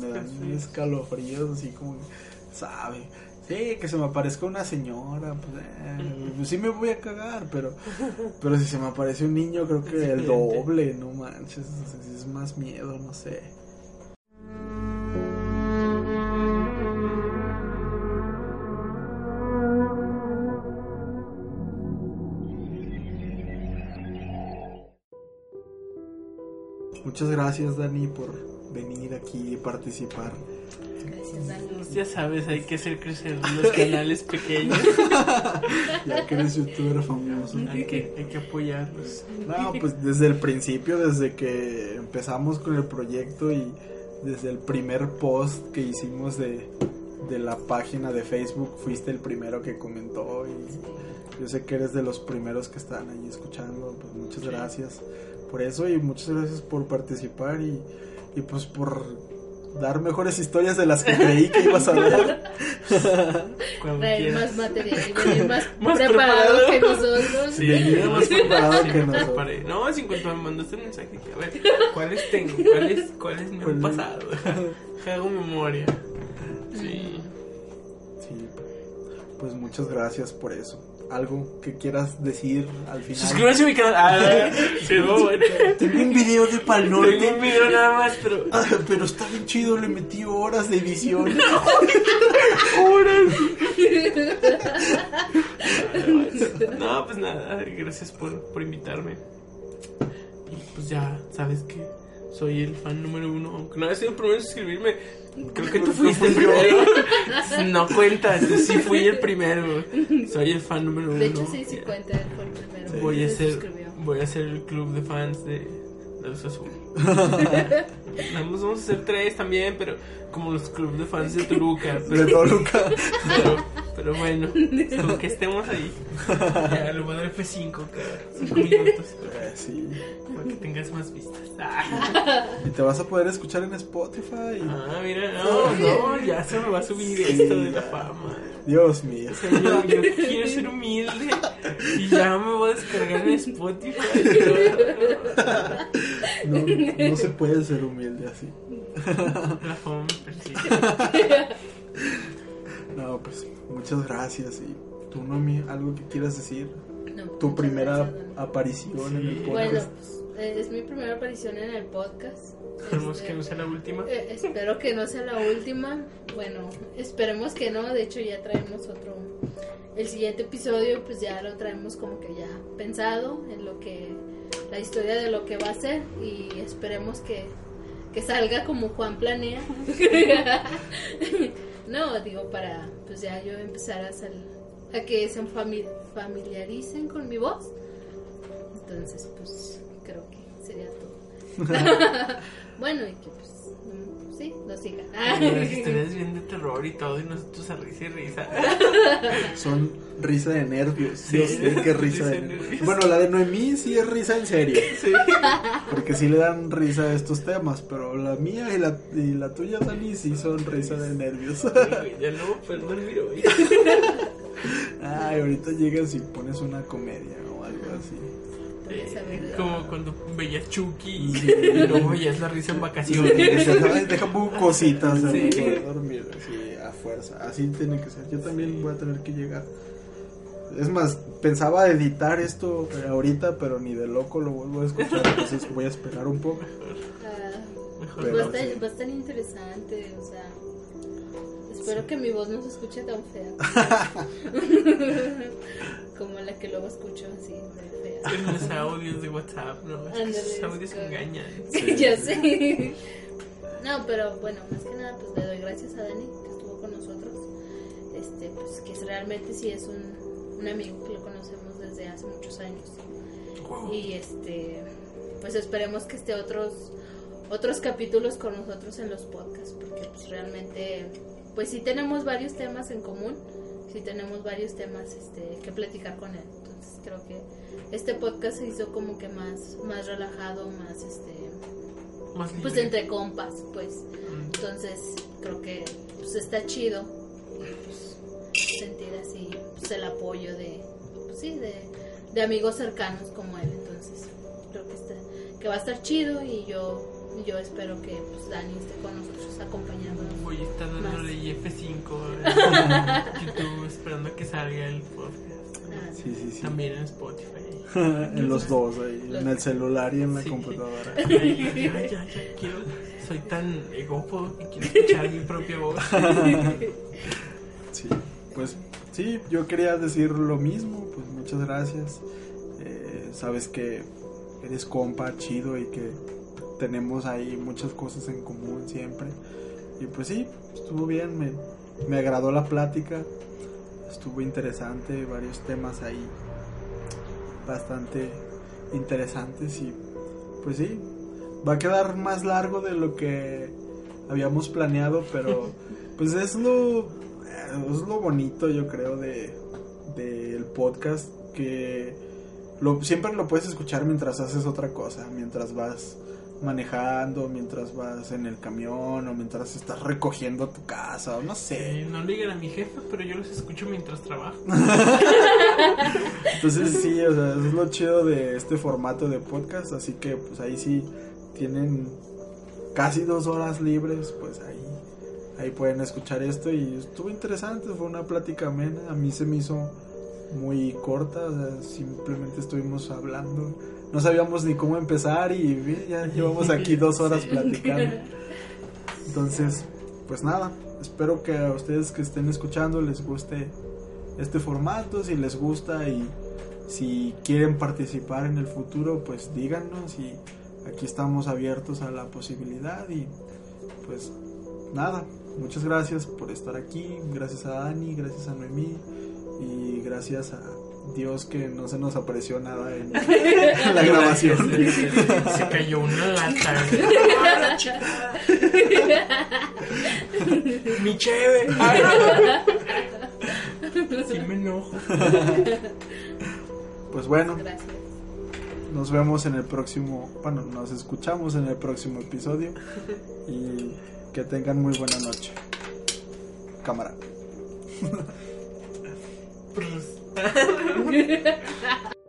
me dan Sí. escalofríos así como sabe sí que se me aparezca una señora pues, eh, pues sí me voy a cagar pero pero si se me aparece un niño creo que el doble no manches es más miedo no sé Muchas gracias Dani por venir aquí y participar. Gracias, Dani. Pues ya sabes, hay que hacer crecer los canales pequeños. (laughs) Ya que eres youtuber famoso. Hay que, hay que apoyarlos. No, pues desde el principio, desde que empezamos con el proyecto y desde el primer post que hicimos de, de la página de Facebook, fuiste el primero que comentó y yo sé que eres de los primeros que están ahí escuchando. Pues muchas gracias por eso y muchas gracias por participar y, y pues por dar mejores historias de las que creí que ibas a dar. (laughs) Cuando Traer quieras. más material (laughs) venir más, Más preparado, preparado. que nosotros. Sí. Más preparado que Me nosotros. No, es en cuanto me mandaste un mensaje que a ver, ¿cuáles tengo? (laughs) ¿Cuáles, cuáles me han pasado? Hago memoria. Sí. Sí, pues muchas gracias por eso. Algo que quieras decir al final. Suscríbanse a mi canal. Ah, (laughs) sí, no, bueno. Tengo un video de Pal Tengo Norte, un video nada más, pero. ah, pero está bien chido, le metí horas de edición. (laughs) No, pues nada, gracias por, por invitarme. Y pues ya sabes que soy el fan número uno. Aunque no haya sido el primero en suscribirme, creo que tú fuiste el primero. (laughs) No cuenta, yo sí fui el primero. Soy el fan número uno. De hecho, sí, sí cuenta, él fue el primero. Voy a Se ser, voy a ser el club de fans de, de los azul. Vamos, (laughs) vamos a hacer tres también, pero como los clubes de fans de Toluca. (laughs) De Toluca. pero, pero bueno, (laughs) con que estemos ahí. Ya a dar F5 cada 5 (laughs) minutos Eh, sí. para que tengas más vistas. Ah, Y te vas a poder escuchar en Spotify. Ah, mira, no, no, ya se me va a subir esto de la fama. Dios mío. O sea, yo, yo quiero ser humilde y ya me voy a descargar en Spotify. No, no se puede ser humilde así. La fama me persigue. (laughs) No, pues muchas gracias. Y tú, Nomi, algo que quieras decir. No, Tu primera gracias, aparición en el Sí. Bueno, podcast. pues, es mi primera aparición en el podcast. Esperemos Este, que no sea la última. eh, espero que no sea la última. Bueno, esperemos que no. De hecho, ya traemos otro. El siguiente episodio, pues ya lo traemos como que ya pensado en lo que. La historia de lo que va a ser. Y esperemos que, que salga como Juan planea. (laughs) (laughs) no, digo, para pues ya yo empezar a sal- a que se fami- familiaricen con mi voz. Entonces, pues creo que sería todo. (laughs) (laughs) bueno, y que sí, lo sigan. Las historias bien de terror y todo, y nosotros a risa y risa. (laughs) Son risa de nervios. Sí, Dios qué risa risa de nervios. nervios. Bueno, la de Noemí sí es risa en serio. (laughs) Sí. Porque sí le dan risa a estos temas. Pero la mía y la, y la tuya, Dani, sí son risa de nervios. Güey, Ya no dormir hoy. (laughs) Ay, ahorita llegas y pones una comedia o algo así. Como cuando veías Chucky Sí. y luego veías la risa en vacaciones. Deja, deja un poco cositas Sí. para poder dormir, así, a fuerza. Así tiene que ser. Yo también voy a tener que llegar. Es más, pensaba editar esto ahorita, pero ni de loco lo vuelvo a escuchar, entonces voy a esperar un poco. Mejor Pero va, a sí. estar, va a estar interesante, o sea. Espero que mi voz no se escuche tan fea. (laughs) Como la que luego escucho así. En los audios de WhatsApp, ¿no? Esos audios que- engañan. (laughs) Sí. ya sé. No, pero bueno, más que nada, pues le doy gracias a Dani que estuvo con nosotros. Este, pues que realmente sí es un, un amigo que lo conocemos desde hace muchos años. Wow. Y este, pues esperemos que esté otros otros capítulos con nosotros en los podcasts, porque pues realmente, pues sí tenemos varios temas en común, sí tenemos varios temas este, que platicar con él. Entonces creo que este podcast se hizo como que más, más relajado, más este, Más pues libre. entre compas, pues. Mm. Entonces creo que pues está chido pues, sentir así pues, el apoyo de, pues, sí, de, de amigos cercanos como él. Entonces creo que, está, que va a estar chido y yo, yo espero que pues, Dani esté con nosotros acompañándonos. Voy a estar dándole F5 en (laughs) YouTube esperando que salga el podcast. Sí, sí, sí. También en Spotify. (laughs) en los dos, ahí, en el celular y en la Sí. computadora. (laughs) Ya, ya, ya, ya quiero. Soy tan egófobo que quiero escuchar mi propia voz. (laughs) Sí, pues sí, yo quería decir lo mismo, pues muchas gracias. Eh, sabes que eres compa chido y que tenemos ahí muchas cosas en común siempre. Y pues sí, estuvo bien, me, me agradó la plática, estuvo interesante, varios temas ahí bastante interesantes y pues sí, va a quedar más largo de lo que habíamos planeado, pero (laughs) pues es lo es lo bonito yo creo de del podcast que lo, siempre lo puedes escuchar mientras haces otra cosa, mientras vas manejando, mientras vas en el camión o mientras estás recogiendo tu casa o no sé. Eh, no le digan a mi jefe, pero yo los escucho mientras trabajo. (laughs) Entonces sí, o sea, es lo chido de este formato de podcast, así que pues ahí sí tienen casi dos horas libres, pues ahí, ahí pueden escuchar esto y estuvo interesante, fue una plática amena, a mí se me hizo muy corta, o sea, simplemente estuvimos hablando, no sabíamos ni cómo empezar y ve, ya (laughs) llevamos aquí dos horas platicando. Entonces, pues nada, espero que a ustedes que estén escuchando les guste este formato, si les gusta y si quieren participar en el futuro, pues díganos y aquí estamos abiertos a la posibilidad y pues nada, muchas gracias por estar aquí, gracias a Dani, gracias a Noemí y gracias a Dios que no se nos apareció nada en, (laughs) la grabación. Se, se- se cayó una lata. ¡Ah! (laughs) Mi cheve. Ay, no. Sí me enojo. Pues bueno, Gracias. nos vemos en el próximo, bueno, nos escuchamos en el próximo episodio y que tengan muy buena noche. Cámara. Pues, (laughs) (laughs)